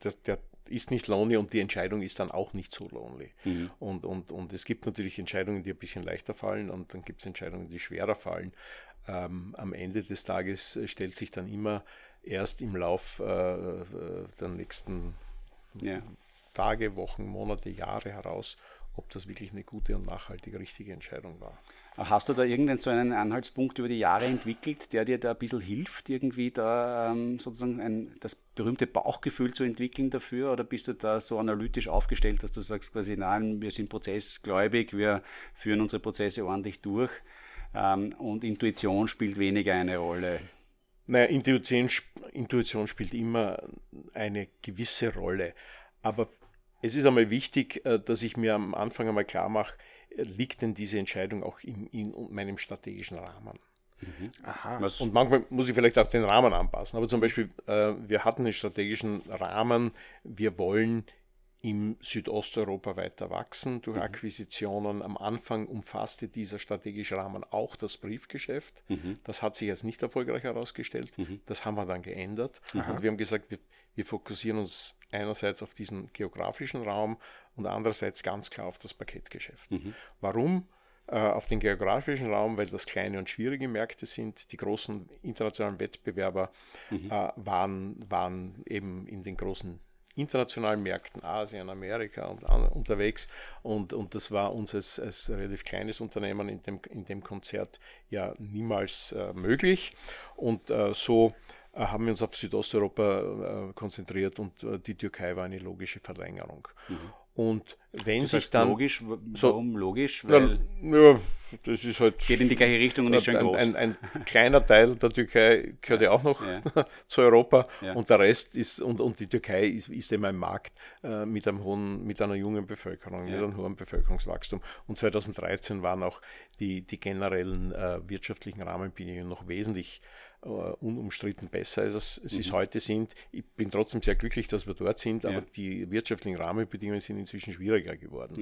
das, der ist nicht lonely und die Entscheidung ist dann auch nicht so lonely. Mhm. Und, und, und es gibt natürlich Entscheidungen, die ein bisschen leichter fallen und dann gibt es Entscheidungen, die schwerer fallen. Ähm, am Ende des Tages stellt sich dann immer erst im Lauf äh, der nächsten ja. Tage, Wochen, Monate, Jahre heraus, ob das wirklich eine gute und nachhaltige, richtige Entscheidung war. Hast du da irgendeinen so einen Anhaltspunkt über die Jahre entwickelt, der dir da ein bisschen hilft, irgendwie da ähm, sozusagen ein, das berühmte Bauchgefühl zu entwickeln dafür? Oder bist du da so analytisch aufgestellt, dass du sagst quasi, nein, wir sind prozessgläubig, wir führen unsere Prozesse ordentlich durch ähm, und Intuition spielt weniger eine Rolle? Naja, Intuition, Intuition spielt immer eine gewisse Rolle. Aber es ist einmal wichtig, äh, dass ich mir am Anfang einmal klar mache, liegt denn diese Entscheidung auch in, in meinem strategischen Rahmen? Mhm. Und manchmal muss ich vielleicht auch den Rahmen anpassen. Aber zum Beispiel, äh, wir hatten einen strategischen Rahmen, wir wollen im Südosteuropa weiter wachsen durch mhm. Akquisitionen. Am Anfang umfasste dieser strategische Rahmen auch das Briefgeschäft. Mhm. Das hat sich als nicht erfolgreich herausgestellt. Mhm. Das haben wir dann geändert. Aha. Und wir haben gesagt, wir, wir, fokussieren uns einerseits auf diesen geografischen Raum und andererseits ganz klar auf das Paketgeschäft. Mhm. Warum? Äh, auf den geografischen Raum, weil das kleine und schwierige Märkte sind. Die großen internationalen Wettbewerber mhm. äh, waren, waren eben in den großen internationalen Märkten, Asien, Amerika und an, unterwegs. Und, und das war uns als, als relativ kleines Unternehmen in dem, in dem Konzert ja niemals äh, möglich. Und äh, so äh, haben wir uns auf Südosteuropa äh, konzentriert und äh, die Türkei war eine logische Verlängerung. Mhm. Und wenn das sich dann. Logisch, warum so, logisch? Weil ja, das ist halt. Geht in die gleiche Richtung und ist schon ein, groß. Ein, ein, kleiner Teil der Türkei gehört ja, ja auch noch ja. zu Europa ja. und der Rest ist, und, und die Türkei ist, ist eben ein Markt äh, mit, einem hohen, mit einer jungen Bevölkerung, mit einem hohen Bevölkerungswachstum. Und 2013 waren auch die, die generellen äh, wirtschaftlichen Rahmenbedingungen noch wesentlich äh, unumstritten besser, als es, mhm. es heute sind. Ich bin trotzdem sehr glücklich, dass wir dort sind, aber die wirtschaftlichen Rahmenbedingungen sind inzwischen schwieriger geworden.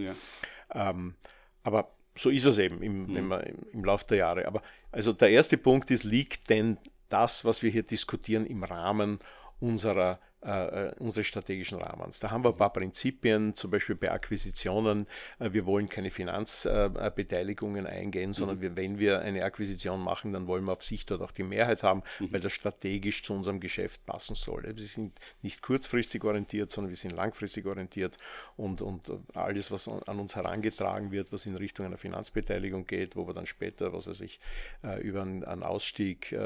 Ähm, aber so ist es eben im, mhm. im, im Laufe der Jahre. Aber also der erste Punkt ist, liegt denn das, was wir hier diskutieren, im Rahmen unserer äh, äh, unseres strategischen Rahmens. Da haben wir ein paar Prinzipien, zum Beispiel bei Akquisitionen. Äh, wir wollen keine Finanzbeteiligungen eingehen, sondern mhm. wir, wenn wir eine Akquisition machen, dann wollen wir auf sich dort auch die Mehrheit haben, mhm. weil das strategisch zu unserem Geschäft passen soll. Wir sind nicht kurzfristig orientiert, sondern wir sind langfristig orientiert und, und alles, was an uns herangetragen wird, was in Richtung einer Finanzbeteiligung geht, wo wir dann später, was weiß ich, über einen Ausstieg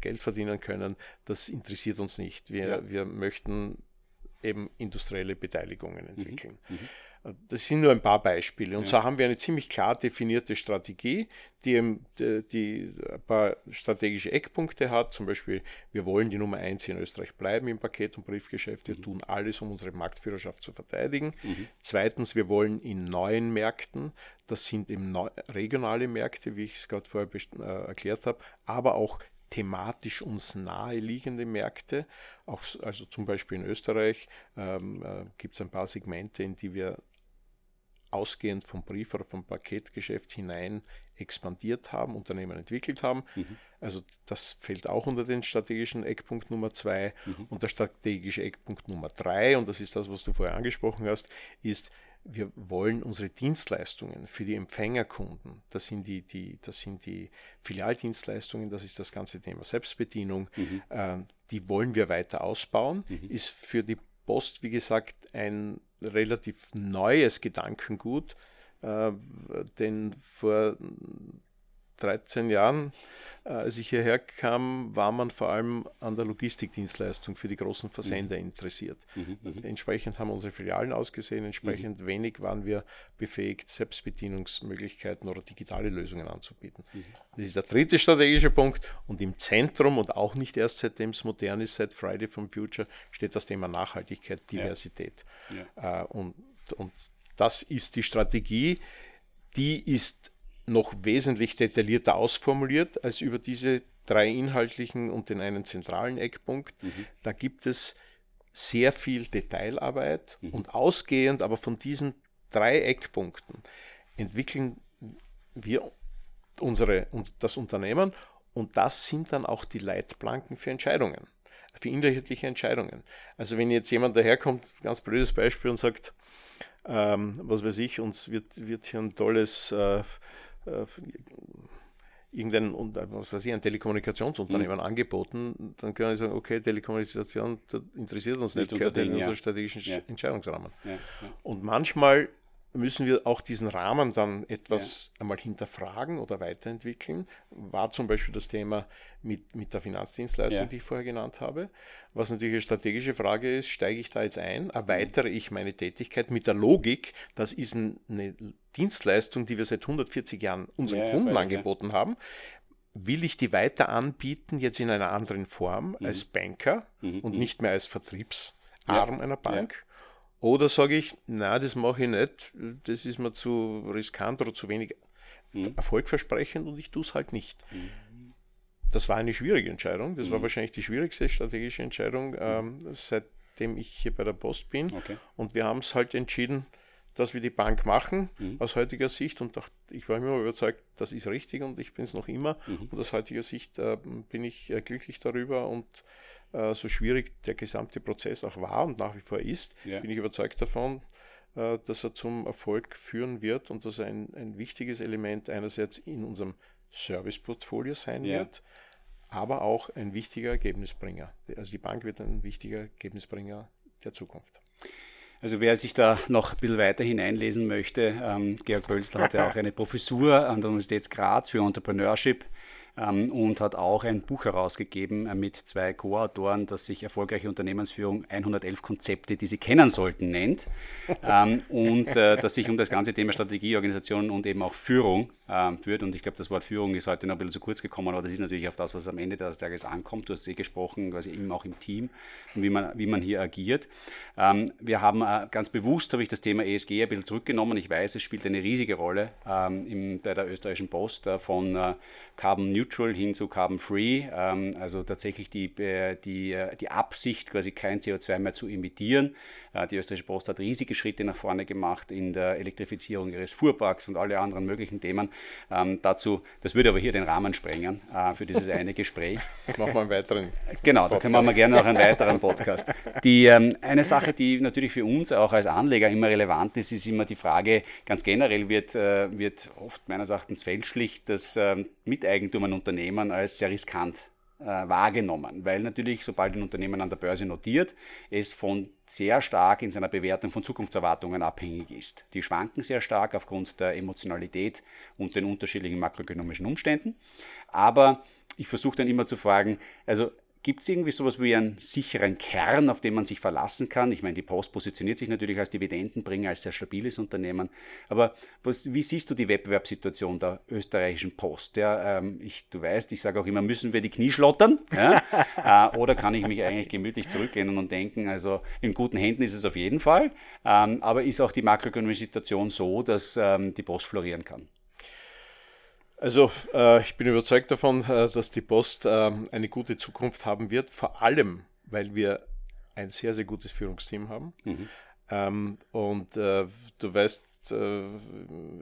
Geld verdienen können, das interessiert uns nicht. Wir wir, wir möchten eben industrielle Beteiligungen entwickeln. Mhm. Mhm. Das sind nur ein paar Beispiele. Und ja. so haben wir eine ziemlich klar definierte Strategie, die, die, ein paar strategische Eckpunkte hat. Zum Beispiel, wir wollen die Nummer eins in Österreich bleiben im Paket- und Briefgeschäft. Wir mhm. tun alles, um unsere Marktführerschaft zu verteidigen. Mhm. Zweitens, wir wollen in neuen Märkten, das sind eben regionale Märkte, wie ich es gerade vorher äh, erklärt habe, aber auch thematisch uns naheliegende Märkte. Auch, also zum Beispiel in Österreich ähm, äh, gibt es ein paar Segmente, in die wir ausgehend vom Brief- oder vom Paketgeschäft hinein expandiert haben, Unternehmen entwickelt haben. Mhm. Also das fällt auch unter den strategischen Eckpunkt Nummer zwei. Mhm. Und der strategische Eckpunkt Nummer drei, und das ist das, was du vorher angesprochen hast, ist, wir wollen unsere Dienstleistungen für die Empfängerkunden, das sind die, die, das sind die Filialdienstleistungen, das ist das ganze Thema Selbstbedienung, mhm. äh, die wollen wir weiter ausbauen, mhm. ist für die Post, wie gesagt, ein relativ neues Gedankengut, äh, denn vor 13 Jahren, äh, als ich hierher kam, war man vor allem an der Logistikdienstleistung für die großen Versender mhm. interessiert. Mhm, mhm. entsprechend haben unsere Filialen ausgesehen, entsprechend mhm. wenig waren wir befähigt, Selbstbedienungsmöglichkeiten oder digitale Lösungen anzubieten. Mhm. Das ist der dritte strategische Punkt und im Zentrum und auch nicht erst seitdem es modern ist, seit Friday from Future, steht das Thema Nachhaltigkeit, Diversität. Ja. Ja. Äh, und, und das ist die Strategie, die ist noch wesentlich detaillierter ausformuliert als über diese drei inhaltlichen und den einen zentralen Eckpunkt. Mhm. Da gibt es sehr viel Detailarbeit mhm. und ausgehend aber von diesen drei Eckpunkten entwickeln wir unsere, das Unternehmen und das sind dann auch die Leitplanken für Entscheidungen, für inhaltliche Entscheidungen. Also wenn jetzt jemand daherkommt, ganz blödes Beispiel und sagt, ähm, was weiß ich, uns wird, wird hier ein tolles äh, äh, irgendein was weiß ich, ein Telekommunikationsunternehmen mhm. angeboten, dann können wir sagen, okay, Telekommunikation interessiert uns nicht, nicht gehört in unseren strategischen ja. Entscheidungsrahmen. Ja, ja. Und manchmal müssen wir auch diesen Rahmen dann etwas einmal hinterfragen oder weiterentwickeln. War zum Beispiel das Thema mit, mit der Finanzdienstleistung, die ich vorher genannt habe. Was natürlich eine strategische Frage ist, steige ich da jetzt ein, erweitere ich meine Tätigkeit mit der Logik, das ist eine Dienstleistung, die wir seit 140 Jahren unseren ja, Kunden ja, angeboten ja. haben. will ich die weiter anbieten, jetzt in einer anderen Form, mhm. als Banker mhm. und mhm. nicht mehr als Vertriebsarm einer Bank? Oder sage ich, na, das mache ich nicht, das ist mir zu riskant oder zu wenig mhm. erfolgversprechend und ich tue es halt nicht. Mhm. Das war eine schwierige Entscheidung. Das war mhm. wahrscheinlich die schwierigste strategische Entscheidung, ähm, seitdem ich hier bei der Post bin. Okay. Und wir haben es halt entschieden, dass wir die Bank machen mhm. aus heutiger Sicht und ich war immer überzeugt, das ist richtig und ich bin es noch immer. Mhm. Und aus heutiger Sicht äh, bin ich äh, glücklich darüber und äh, so schwierig der gesamte Prozess auch war und nach wie vor ist, ja. bin ich überzeugt davon, äh, dass er zum Erfolg führen wird und dass er ein, ein wichtiges Element einerseits in unserem Serviceportfolio sein ja. wird, aber auch ein wichtiger Ergebnisbringer. Also die Bank wird ein wichtiger Ergebnisbringer der Zukunft. Also wer sich da noch ein bisschen weiter hineinlesen möchte, ähm, Georg Hölzler hat ja auch eine Professur an der Universität Graz für Entrepreneurship ähm, und hat auch ein Buch herausgegeben äh, mit zwei Co-Autoren, das sich Erfolgreiche Unternehmensführung 111 Konzepte, die Sie kennen sollten, nennt. ähm, und äh, das sich um das ganze Thema Strategie, Organisation und eben auch Führung ähm, führt. Und ich glaube, das Wort Führung ist heute noch ein bisschen zu kurz gekommen, aber das ist natürlich auf das, was am Ende des Tages ankommt. Du hast eh gesprochen, quasi eben auch im Team und wie man, wie man hier agiert. Ähm, wir haben äh, ganz bewusst, habe ich das Thema ESG ein bisschen zurückgenommen. Ich weiß, es spielt eine riesige Rolle ähm, im, bei der österreichischen Post äh, von äh, Carbon Neutral hin zu Carbon Free. Ähm, also tatsächlich die, äh, die, äh, die Absicht, quasi kein CO2 mehr zu emittieren. Die österreichische Post hat riesige Schritte nach vorne gemacht in der Elektrifizierung ihres Fuhrparks und alle anderen möglichen Themen. Ähm, dazu, das würde aber hier den Rahmen sprengen äh, für dieses eine Gespräch. Machen wir einen weiteren. Genau, Podcast. da können wir gerne noch einen weiteren Podcast. Die, ähm, eine Sache, die natürlich für uns auch als Anleger immer relevant ist, ist immer die Frage, ganz generell wird, äh, wird oft meines Erachtens fälschlich das ähm, Miteigentum an Unternehmen als sehr riskant wahrgenommen, weil natürlich, sobald ein Unternehmen an der Börse notiert, es von sehr stark in seiner Bewertung von Zukunftserwartungen abhängig ist. Die schwanken sehr stark aufgrund der Emotionalität und den unterschiedlichen makroökonomischen Umständen. Aber ich versuche dann immer zu fragen, also Gibt es irgendwie sowas wie einen sicheren Kern, auf den man sich verlassen kann? Ich meine, die Post positioniert sich natürlich als Dividendenbringer, als sehr stabiles Unternehmen. Aber was, wie siehst du die Wettbewerbssituation der österreichischen Post? Ja, ähm, ich, du weißt, ich sage auch immer, müssen wir die Knie schlottern? Ja? äh, oder kann ich mich eigentlich gemütlich zurücklehnen und denken, also in guten Händen ist es auf jeden Fall. Ähm, aber ist auch die makroökonomische Situation so, dass ähm, die Post florieren kann? Also äh, ich bin überzeugt davon, äh, dass die Post äh, eine gute Zukunft haben wird, vor allem, weil wir ein sehr, sehr gutes Führungsteam haben. Mhm. Ähm, und äh, du weißt, äh,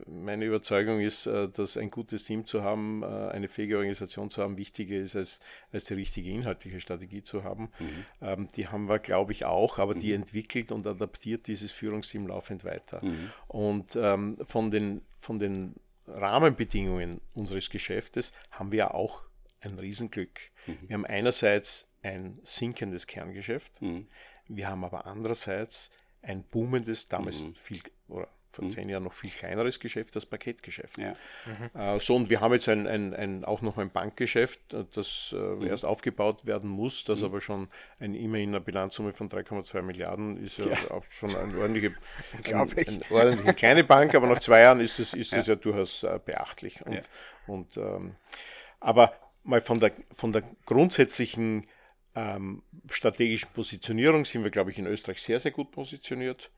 meine Überzeugung ist, äh, dass ein gutes Team zu haben, eine fähige Organisation zu haben, wichtiger ist, als, als die richtige inhaltliche Strategie zu haben. Mhm. Ähm, die haben wir, glaube ich, auch, aber mhm. die entwickelt und adaptiert dieses Führungsteam laufend weiter. Mhm. Und ähm, von den, von den Rahmenbedingungen unseres Geschäftes haben wir auch ein Riesenglück. Mhm. Wir haben einerseits ein sinkendes Kerngeschäft, mhm. wir haben aber andererseits ein boomendes, damals mhm. viel, oder vor mhm. zehn Jahren noch viel kleineres Geschäft, das Paketgeschäft. Ja. Mhm. Äh, so, und wir haben jetzt ein, ein, ein, auch noch ein Bankgeschäft, äh, das äh, mhm. erst aufgebaut werden muss, das mhm. aber schon ein, immerhin eine Bilanzsumme von 3,2 Milliarden ist ja, ja, auch schon eine ordentliche, ein, ein ordentliche kleine Bank, aber nach zwei Jahren ist es ist ja. ja durchaus äh, beachtlich. Und, und ähm, aber mal von der, von der grundsätzlichen ähm, strategischen Positionierung sind wir, glaube ich, in Österreich sehr, sehr gut positioniert.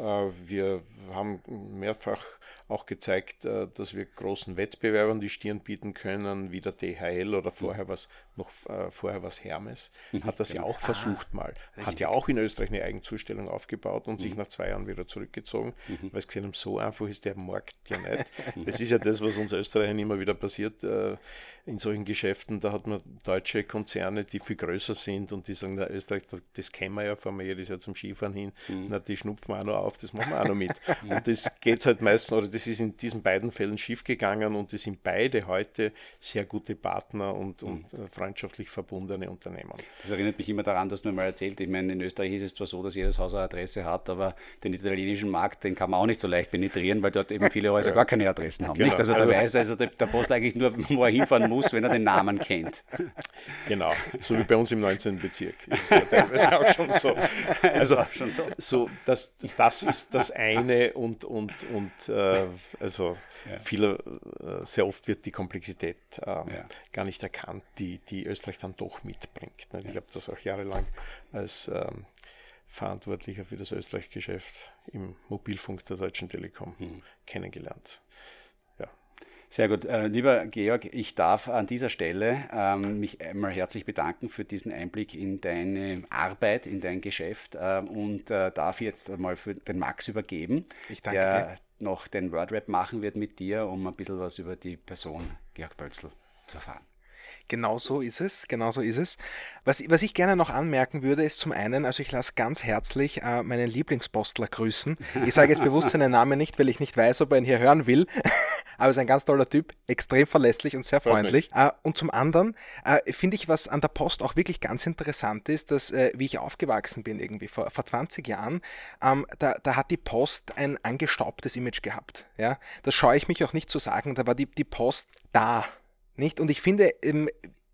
Äh, wir haben mehrfach auch gezeigt, äh, dass wir großen Wettbewerbern die Stirn bieten können, wie der DHL oder vorher was noch äh, vorher was Hermes, mhm. hat das ja auch versucht ah, mal. Hat ja auch in Österreich eine Eigenzustellung aufgebaut und mhm. sich nach zwei Jahren wieder zurückgezogen, mhm. weil es gesehen haben, so einfach ist der Markt ja nicht. das ist ja das, was uns Österreichern immer wieder passiert äh, in solchen Geschäften. Da hat man deutsche Konzerne, die viel größer sind und die sagen, na, Österreich, das kennen wir ja, fahren wir jedes Jahr zum Skifahren hin, mhm. na, die schnupfen wir auch noch auf, das machen wir auch noch mit. und das geht halt meistens, oder das ist in diesen beiden Fällen schief gegangen und die sind beide heute sehr gute Partner und, und mhm. Freunde freundschaftlich verbundene Unternehmen. Das erinnert mich immer daran, dass du mir mal erzählt, ich meine, in Österreich ist es zwar so, dass jedes Haus eine Adresse hat, aber den italienischen Markt, den kann man auch nicht so leicht penetrieren, weil dort eben viele Häuser gar keine Adressen haben. Genau. Nicht? Also, also da weiß also der, der Post eigentlich nur, wo er hinfahren muss, wenn er den Namen kennt. Genau, so wie bei uns im 19. Bezirk. Ist ja teilweise auch schon so. Also, schon so. so das, das das ist das eine und, und, und äh, also ja. viele, äh, sehr oft wird die Komplexität äh, ja. gar nicht erkannt, die, die Österreich dann doch mitbringt. Ich habe das auch jahrelang als ähm, Verantwortlicher für das Österreich-Geschäft im Mobilfunk der Deutschen Telekom mhm. kennengelernt. Sehr gut. Äh, lieber Georg, ich darf an dieser Stelle ähm, mich einmal herzlich bedanken für diesen Einblick in deine Arbeit, in dein Geschäft äh, und äh, darf jetzt einmal für den Max übergeben, der dir. noch den Wordrap machen wird mit dir, um ein bisschen was über die Person Georg Bölzl zu erfahren. Genau so ist es, genau so ist es. Was, was ich gerne noch anmerken würde, ist zum einen, also ich lasse ganz herzlich äh, meinen Lieblingspostler grüßen. Ich sage jetzt bewusst seinen Namen nicht, weil ich nicht weiß, ob er ihn hier hören will, aber ist ein ganz toller Typ, extrem verlässlich und sehr freundlich. Äh, und zum anderen äh, finde ich, was an der Post auch wirklich ganz interessant ist, dass, äh, wie ich aufgewachsen bin irgendwie vor, vor 20 Jahren, ähm, da, da hat die Post ein angestaubtes Image gehabt. Ja? Das scheue ich mich auch nicht zu sagen, da war die, die Post da. Nicht? Und ich finde,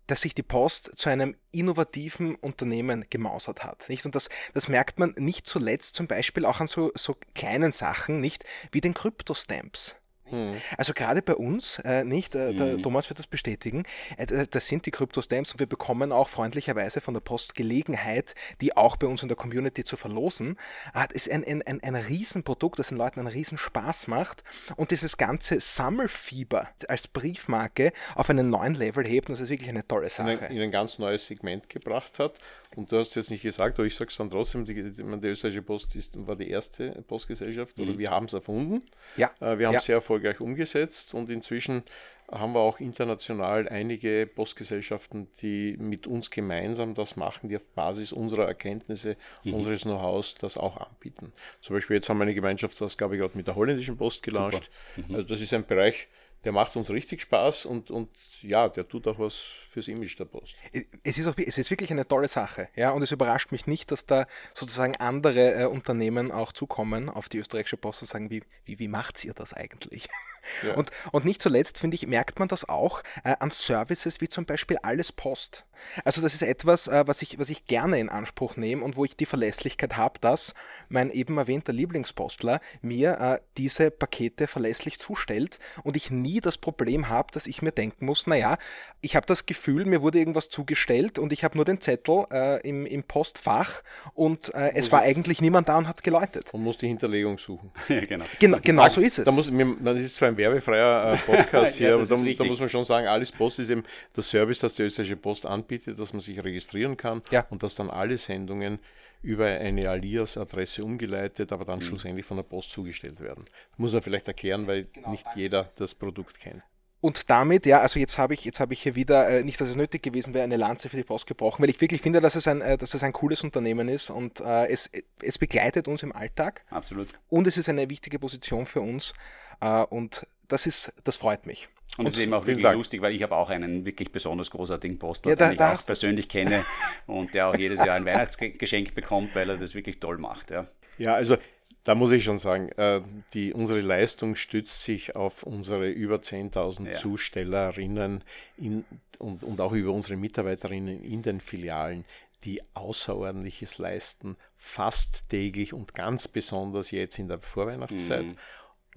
dass sich die Post zu einem innovativen Unternehmen gemausert hat. Nicht? Und das, das merkt man nicht zuletzt zum Beispiel auch an so, so kleinen Sachen, nicht wie den Kryptostamps. Hm. Also gerade bei uns, äh, nicht, äh, der hm. Thomas wird das bestätigen, äh, das sind die Crypto-Stamps und wir bekommen auch freundlicherweise von der Post Gelegenheit, die auch bei uns in der Community zu verlosen. Das ist ein, ein, ein, ein Riesenprodukt, das den Leuten einen Riesenspaß macht und dieses ganze Sammelfieber als Briefmarke auf einen neuen Level hebt, das ist wirklich eine tolle Sache. In ein, in ein ganz neues Segment gebracht hat und du hast jetzt nicht gesagt, aber ich sage es dann trotzdem, die, die, die österreichische Post ist, war die erste Postgesellschaft mhm. oder wir haben es erfunden. Ja. Äh, wir haben es ja. sehr erfolgreich umgesetzt und inzwischen haben wir auch international einige Postgesellschaften, die mit uns gemeinsam das machen, die auf Basis unserer Erkenntnisse, mhm. unseres Know-hows das auch anbieten. Zum Beispiel jetzt haben wir eine Gemeinschaftsausgabe gerade mit der holländischen Post gelauncht. Mhm. Also das ist ein Bereich, der macht uns richtig Spaß und, und ja, der tut auch was fürs Image der Post. Es ist, auch, es ist wirklich eine tolle Sache, ja, und es überrascht mich nicht, dass da sozusagen andere äh, Unternehmen auch zukommen auf die österreichische Post und sagen, wie, wie, wie macht ihr das eigentlich? Ja. Und, und nicht zuletzt, finde ich, merkt man das auch äh, an Services wie zum Beispiel Alles Post. Also das ist etwas, äh, was, ich, was ich gerne in Anspruch nehme und wo ich die Verlässlichkeit habe, dass mein eben erwähnter Lieblingspostler mir äh, diese Pakete verlässlich zustellt und ich nie das Problem habe, dass ich mir denken muss, naja, ich habe das Gefühl, mir wurde irgendwas zugestellt und ich habe nur den Zettel äh, im, im Postfach und äh, es war eigentlich niemand da und hat geläutet. Und muss die Hinterlegung suchen. ja, genau. Genau, genau so ist es. Da muss, das ist zwar ein werbefreier äh, Podcast hier, ja, aber da, da, muss man schon sagen, alles Post ist eben der Service, das die österreichische Post anbietet, dass man sich registrieren kann ja. und dass dann alle Sendungen über eine Alias-Adresse umgeleitet, aber dann mhm. schlussendlich von der Post zugestellt werden. Das muss man vielleicht erklären, weil genau, nicht danke. jeder das Produkt kennt. Und damit, ja, also jetzt habe ich, jetzt habe ich hier wieder, äh, nicht, dass es nötig gewesen wäre, eine Lanze für die Post gebrochen, weil ich wirklich finde, dass es ein, äh, dass es ein cooles Unternehmen ist und äh, es, es begleitet uns im Alltag. Absolut. Und es ist eine wichtige Position für uns äh, und das ist, das freut mich. Und es ist eben auch wirklich Dank. lustig, weil ich habe auch einen wirklich besonders großartigen Postler, ja, da, den ich auch persönlich kenne und der auch jedes Jahr ein Weihnachtsgeschenk bekommt, weil er das wirklich toll macht. Ja, ja also da muss ich schon sagen, äh, die, unsere Leistung stützt sich auf unsere über 10.000 ja. Zustellerinnen in, und, und auch über unsere Mitarbeiterinnen in den Filialen, die Außerordentliches leisten, fast täglich und ganz besonders jetzt in der Vorweihnachtszeit. Mhm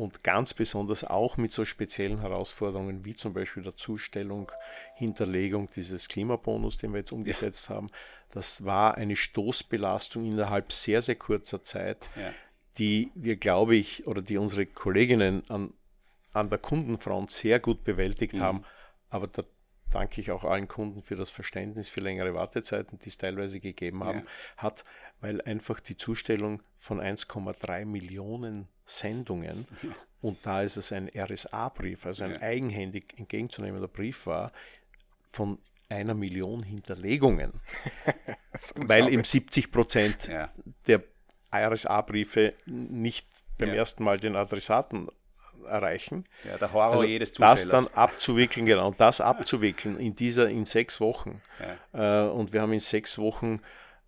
und ganz besonders auch mit so speziellen Herausforderungen wie zum Beispiel der Zustellung, Hinterlegung dieses Klimabonus, den wir jetzt umgesetzt ja. haben. Das war eine Stoßbelastung innerhalb sehr, sehr kurzer Zeit, ja. die wir, glaube ich, oder die unsere Kolleginnen an, an der Kundenfront sehr gut bewältigt mhm. haben. Aber da danke ich auch allen Kunden für das Verständnis für längere Wartezeiten, die es teilweise gegeben haben, ja. hat, weil einfach die Zustellung von 1,3 Millionen Sendungen. Und da ist es ein RSA-Brief, also ein ja. eigenhändig entgegenzunehmender Brief war, von einer Million Hinterlegungen. weil eben 70 Prozent ja. der RSA-Briefe nicht beim ersten Mal den Adressaten erreichen. Ja, der Horror also jedes Zustellers. Das dann abzuwickeln, genau, das abzuwickeln in dieser, in sechs Wochen. Ja. Äh, und wir haben in sechs Wochen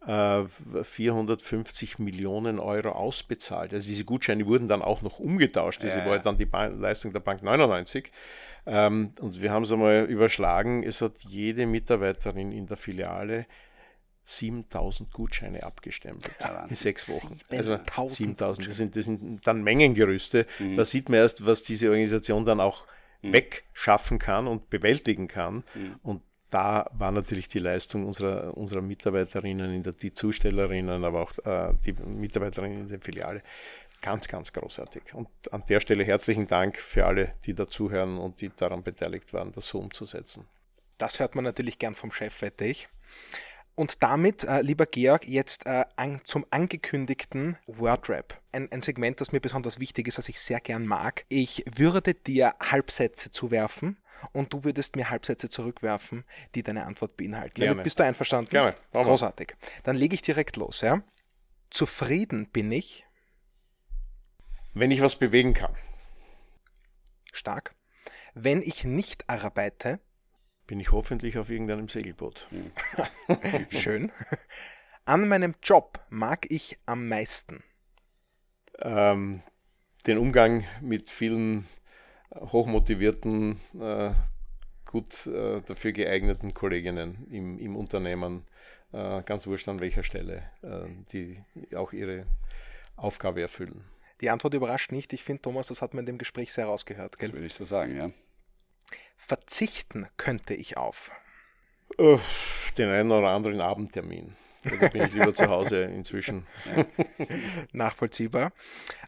450 äh, Millionen Euro ausbezahlt. Also diese Gutscheine wurden dann auch noch umgetauscht. Diese ja. war dann die Leistung der Bank 99. Ähm, und wir haben es einmal überschlagen. Es hat jede Mitarbeiterin in der Filiale 7000 Gutscheine abgestempelt Ja, in sechs Wochen. Also 7000 7000. Das sind, das sind dann Mengengerüste. Da sieht man erst, was diese Organisation dann auch wegschaffen kann und bewältigen kann. Und da war natürlich die Leistung unserer, unserer Mitarbeiterinnen, in der, die Zustellerinnen, aber auch äh, die Mitarbeiterinnen in der Filiale ganz, ganz großartig. Und an der Stelle herzlichen Dank für alle, die dazuhören und die daran beteiligt waren, das so umzusetzen. Das hört man natürlich gern vom Chef, wette ich. Und damit, äh, lieber Georg, jetzt äh, an, zum angekündigten Wordrap. Ein, ein Segment, das mir besonders wichtig ist, das ich sehr gern mag. Ich würde dir Halbsätze zuwerfen und du würdest mir Halbsätze zurückwerfen, die deine Antwort beinhalten. Gerne. Damit bist du einverstanden? Gerne. Wir. Großartig. Dann lege ich direkt los, ja? Zufrieden bin ich. Wenn ich was bewegen kann, Stark. Wenn ich nicht arbeite. Bin ich hoffentlich auf irgendeinem Segelboot. Schön. An meinem Job mag ich am meisten. ähm, den Umgang mit vielen äh, hochmotivierten, äh, gut äh, dafür geeigneten Kolleginnen im, im Unternehmen, äh, ganz wurscht an welcher Stelle, äh, die auch ihre Aufgabe erfüllen. Die Antwort überrascht nicht. Ich finde, Thomas, das hat man in dem Gespräch sehr rausgehört. Das Gell? würde ich so sagen, ja. Verzichten könnte ich auf. Den einen oder anderen Abendtermin. Da bin ich lieber zu Hause inzwischen. Nachvollziehbar.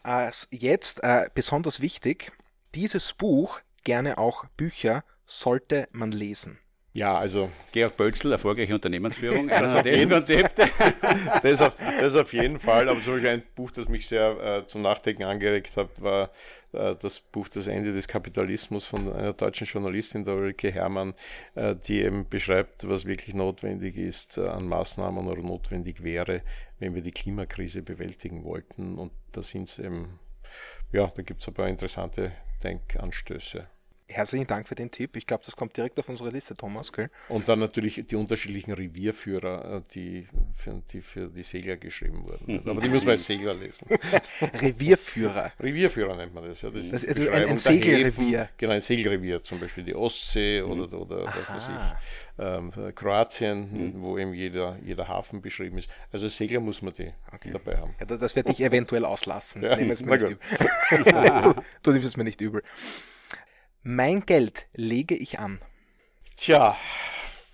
Äh, jetzt äh, besonders wichtig, dieses Buch, gerne auch Bücher, sollte man lesen. Ja, also Georg Bölzl, erfolgreiche Unternehmensführung, eines auf der Konzepte. das auf, das auf jeden Fall. Aber zum Beispiel ein Buch, das mich sehr äh, zum Nachdenken angeregt hat, war äh, das Buch Das Ende des Kapitalismus von einer deutschen Journalistin, der Ulrike Herrmann, äh, die eben beschreibt, was wirklich notwendig ist äh, an Maßnahmen oder notwendig wäre, wenn wir die Klimakrise bewältigen wollten. Und da sind es eben, ja, da gibt es ein paar interessante Denkanstöße. Herzlichen Dank für den Tipp. Ich glaube, das kommt direkt auf unsere Liste, Thomas. Gell? Und dann natürlich die unterschiedlichen Revierführer, äh, die für die, für die Segler geschrieben wurden. Aber die muss man als Segler lesen. Revierführer. Revierführer nennt man das. Ja. Das, Das ist also ein- ein Segelrevier. Genau, ein Segelrevier, zum Beispiel die Ostsee oder, oder was weiß ich, ähm, Kroatien, wo eben jeder, jeder Hafen beschrieben ist. Also als Segler muss man die dabei haben. Ja, das, das werde ich eventuell auslassen. Das Ja, nehme ich es na mir nicht gut. übel. du, du nimmst es mir nicht übel. Mein Geld lege ich an. Tja,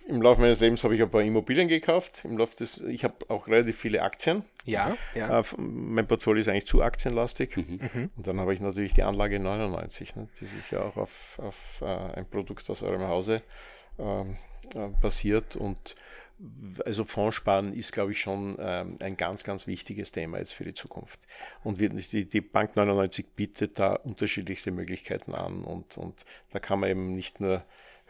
im Laufe meines Lebens habe ich ein paar Immobilien gekauft. Im Laufe des, ich habe auch relativ viele Aktien. Ja, ja. Äh, mein Portfolio ist eigentlich zu aktienlastig. Und dann habe ich natürlich die Anlage 99, ne, die sich ja auch auf, auf äh, ein Produkt aus eurem Hause ähm, äh, basiert. Und also Fondssparen ist, glaube ich, schon ähm, ein ganz, ganz wichtiges Thema jetzt für die Zukunft. Und wir, die, die Bank 99 bietet da unterschiedlichste Möglichkeiten an. Und, und da kann man eben nicht nur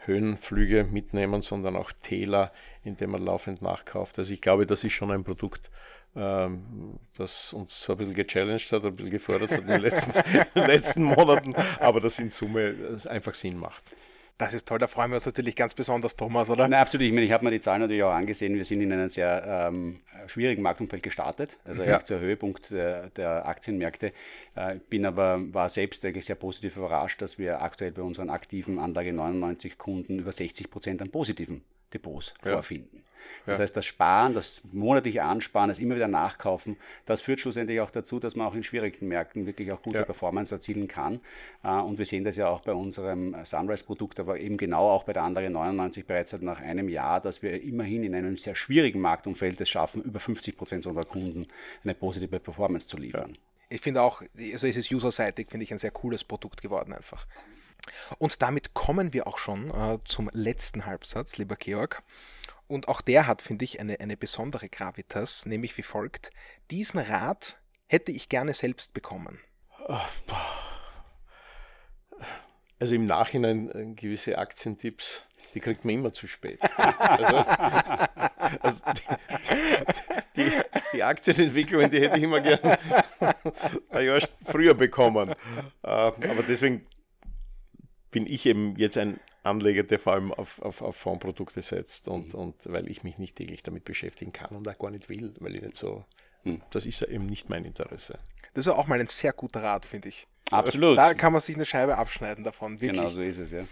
Höhenflüge mitnehmen, sondern auch Täler, indem man laufend nachkauft. Also ich glaube, das ist schon ein Produkt, ähm, das uns so ein bisschen gechallenged hat, ein bisschen gefordert hat in den letzten, letzten Monaten, aber das in Summe einfach Sinn macht. Das ist toll, da freuen wir uns natürlich ganz besonders, Thomas, oder? Nein, absolut. Ich meine, ich habe mir die Zahlen natürlich auch angesehen. Wir sind in einem sehr ähm, schwierigen Marktumfeld gestartet, also eigentlich der Höhepunkt der, der Aktienmärkte. Äh, bin aber, war selbst eigentlich sehr positiv überrascht, dass wir aktuell bei unseren aktiven Anlage 99 Kunden über 60 Prozent an positiven Depots vorfinden. Das heißt, das Sparen, das monatliche Ansparen, das immer wieder Nachkaufen, das führt schlussendlich auch dazu, dass man auch in schwierigen Märkten wirklich auch gute Ja. Performance erzielen kann. Äh, Und wir sehen das ja auch bei unserem Sunrise-Produkt, aber eben genau auch bei der anderen 99 bereits seit nach einem Jahr, dass wir immerhin in einem sehr schwierigen Marktumfeld es schaffen, über 50 Prozent unserer Kunden eine positive Performance zu liefern. Ich finde auch, also es ist userseitig, finde ich ein sehr cooles Produkt geworden einfach. Und damit kommen wir auch schon äh, zum letzten Halbsatz, lieber Georg. Und auch der hat, finde ich, eine, eine besondere Gravitas, nämlich wie folgt. Diesen Rat hätte ich gerne selbst bekommen. Also im Nachhinein äh, gewisse Aktientipps, die kriegt man immer zu spät. Also, also die, die, die Aktienentwicklungen, die hätte ich immer gern ein Jahr früher bekommen. Äh, Aber deswegen bin ich eben jetzt ein Anleger, der vor allem auf, auf, auf Fondsprodukte setzt und, und weil ich mich nicht täglich damit beschäftigen kann und auch gar nicht will, weil ich nicht so, das ist ja eben nicht mein Interesse. Das ist auch mal ein sehr guter Rat, finde ich. Absolut. Da kann man sich eine Scheibe abschneiden davon, wirklich. Genau so ist es, ja.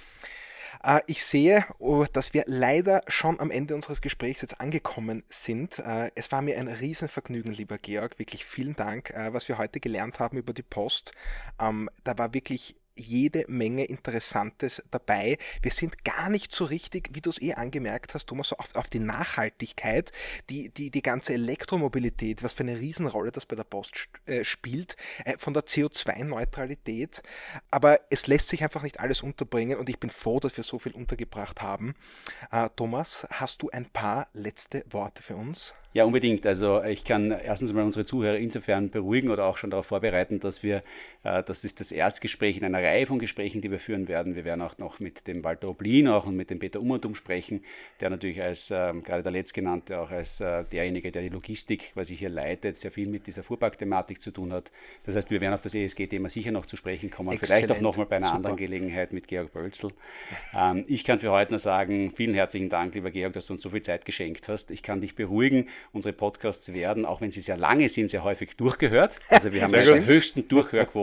Äh, ich sehe, oh, dass wir leider schon am Ende unseres Gesprächs jetzt angekommen sind. Äh, es war mir ein Riesenvergnügen, lieber Georg. Wirklich vielen Dank, äh, was wir heute gelernt haben über die Post. Ähm, da war wirklich jede Menge Interessantes dabei. Wir sind gar nicht so richtig, wie du es eh angemerkt hast, Thomas, auf, auf die Nachhaltigkeit, die, die, die ganze Elektromobilität, was für eine Riesenrolle das bei der Post äh, spielt, äh, von der CO2-Neutralität. Aber es lässt sich einfach nicht alles unterbringen und ich bin froh, dass wir so viel untergebracht haben. Äh, Thomas, hast du ein paar letzte Worte für uns? Ja, unbedingt. Also ich kann erstens mal unsere Zuhörer insofern beruhigen oder auch schon darauf vorbereiten, dass wir, das ist das Erstgespräch in einer Reihe von Gesprächen, die wir führen werden. Wir werden auch noch mit dem Walter Oblin auch und mit dem Peter Umertum sprechen, der natürlich als, äh, gerade der letztgenannte, auch als äh, derjenige, der die Logistik, was ich hier leitet, sehr viel mit dieser Fuhrparkthematik zu tun hat. Das heißt, wir werden auf das ESG-Thema sicher noch zu sprechen kommen, Exzellent. vielleicht auch nochmal bei einer Super. anderen Gelegenheit mit Georg Bölzel. Ähm, ich kann für heute nur sagen, vielen herzlichen Dank, lieber Georg, dass du uns so viel Zeit geschenkt hast. Ich kann dich beruhigen, Unsere Podcasts werden, auch wenn sie sehr lange sind, sehr häufig durchgehört. Also wir haben ja die höchsten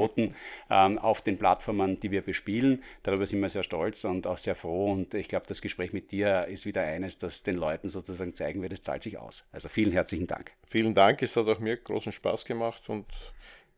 Durchhörquoten ähm, auf den Plattformen, die wir bespielen. Darüber sind wir sehr stolz und auch sehr froh. Und ich glaube, das Gespräch mit dir ist wieder eines, das den Leuten sozusagen zeigen wird, es zahlt sich aus. Also vielen herzlichen Dank. Vielen Dank, es hat auch mir großen Spaß gemacht und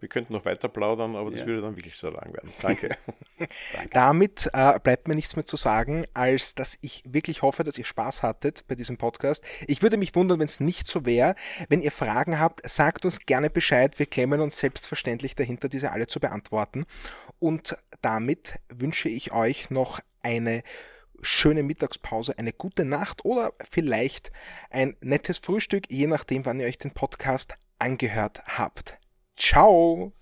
wir könnten noch weiter plaudern, aber das ja. würde dann wirklich so lang werden. Danke. Danke. Damit äh, bleibt mir nichts mehr zu sagen, als dass ich wirklich hoffe, dass ihr Spaß hattet bei diesem Podcast. Ich würde mich wundern, wenn es nicht so wäre. Wenn ihr Fragen habt, sagt uns gerne Bescheid. Wir klemmen uns selbstverständlich dahinter, diese alle zu beantworten. Und damit wünsche ich euch noch eine schöne Mittagspause, eine gute Nacht oder vielleicht ein nettes Frühstück, je nachdem, wann ihr euch den Podcast angehört habt. Ciao!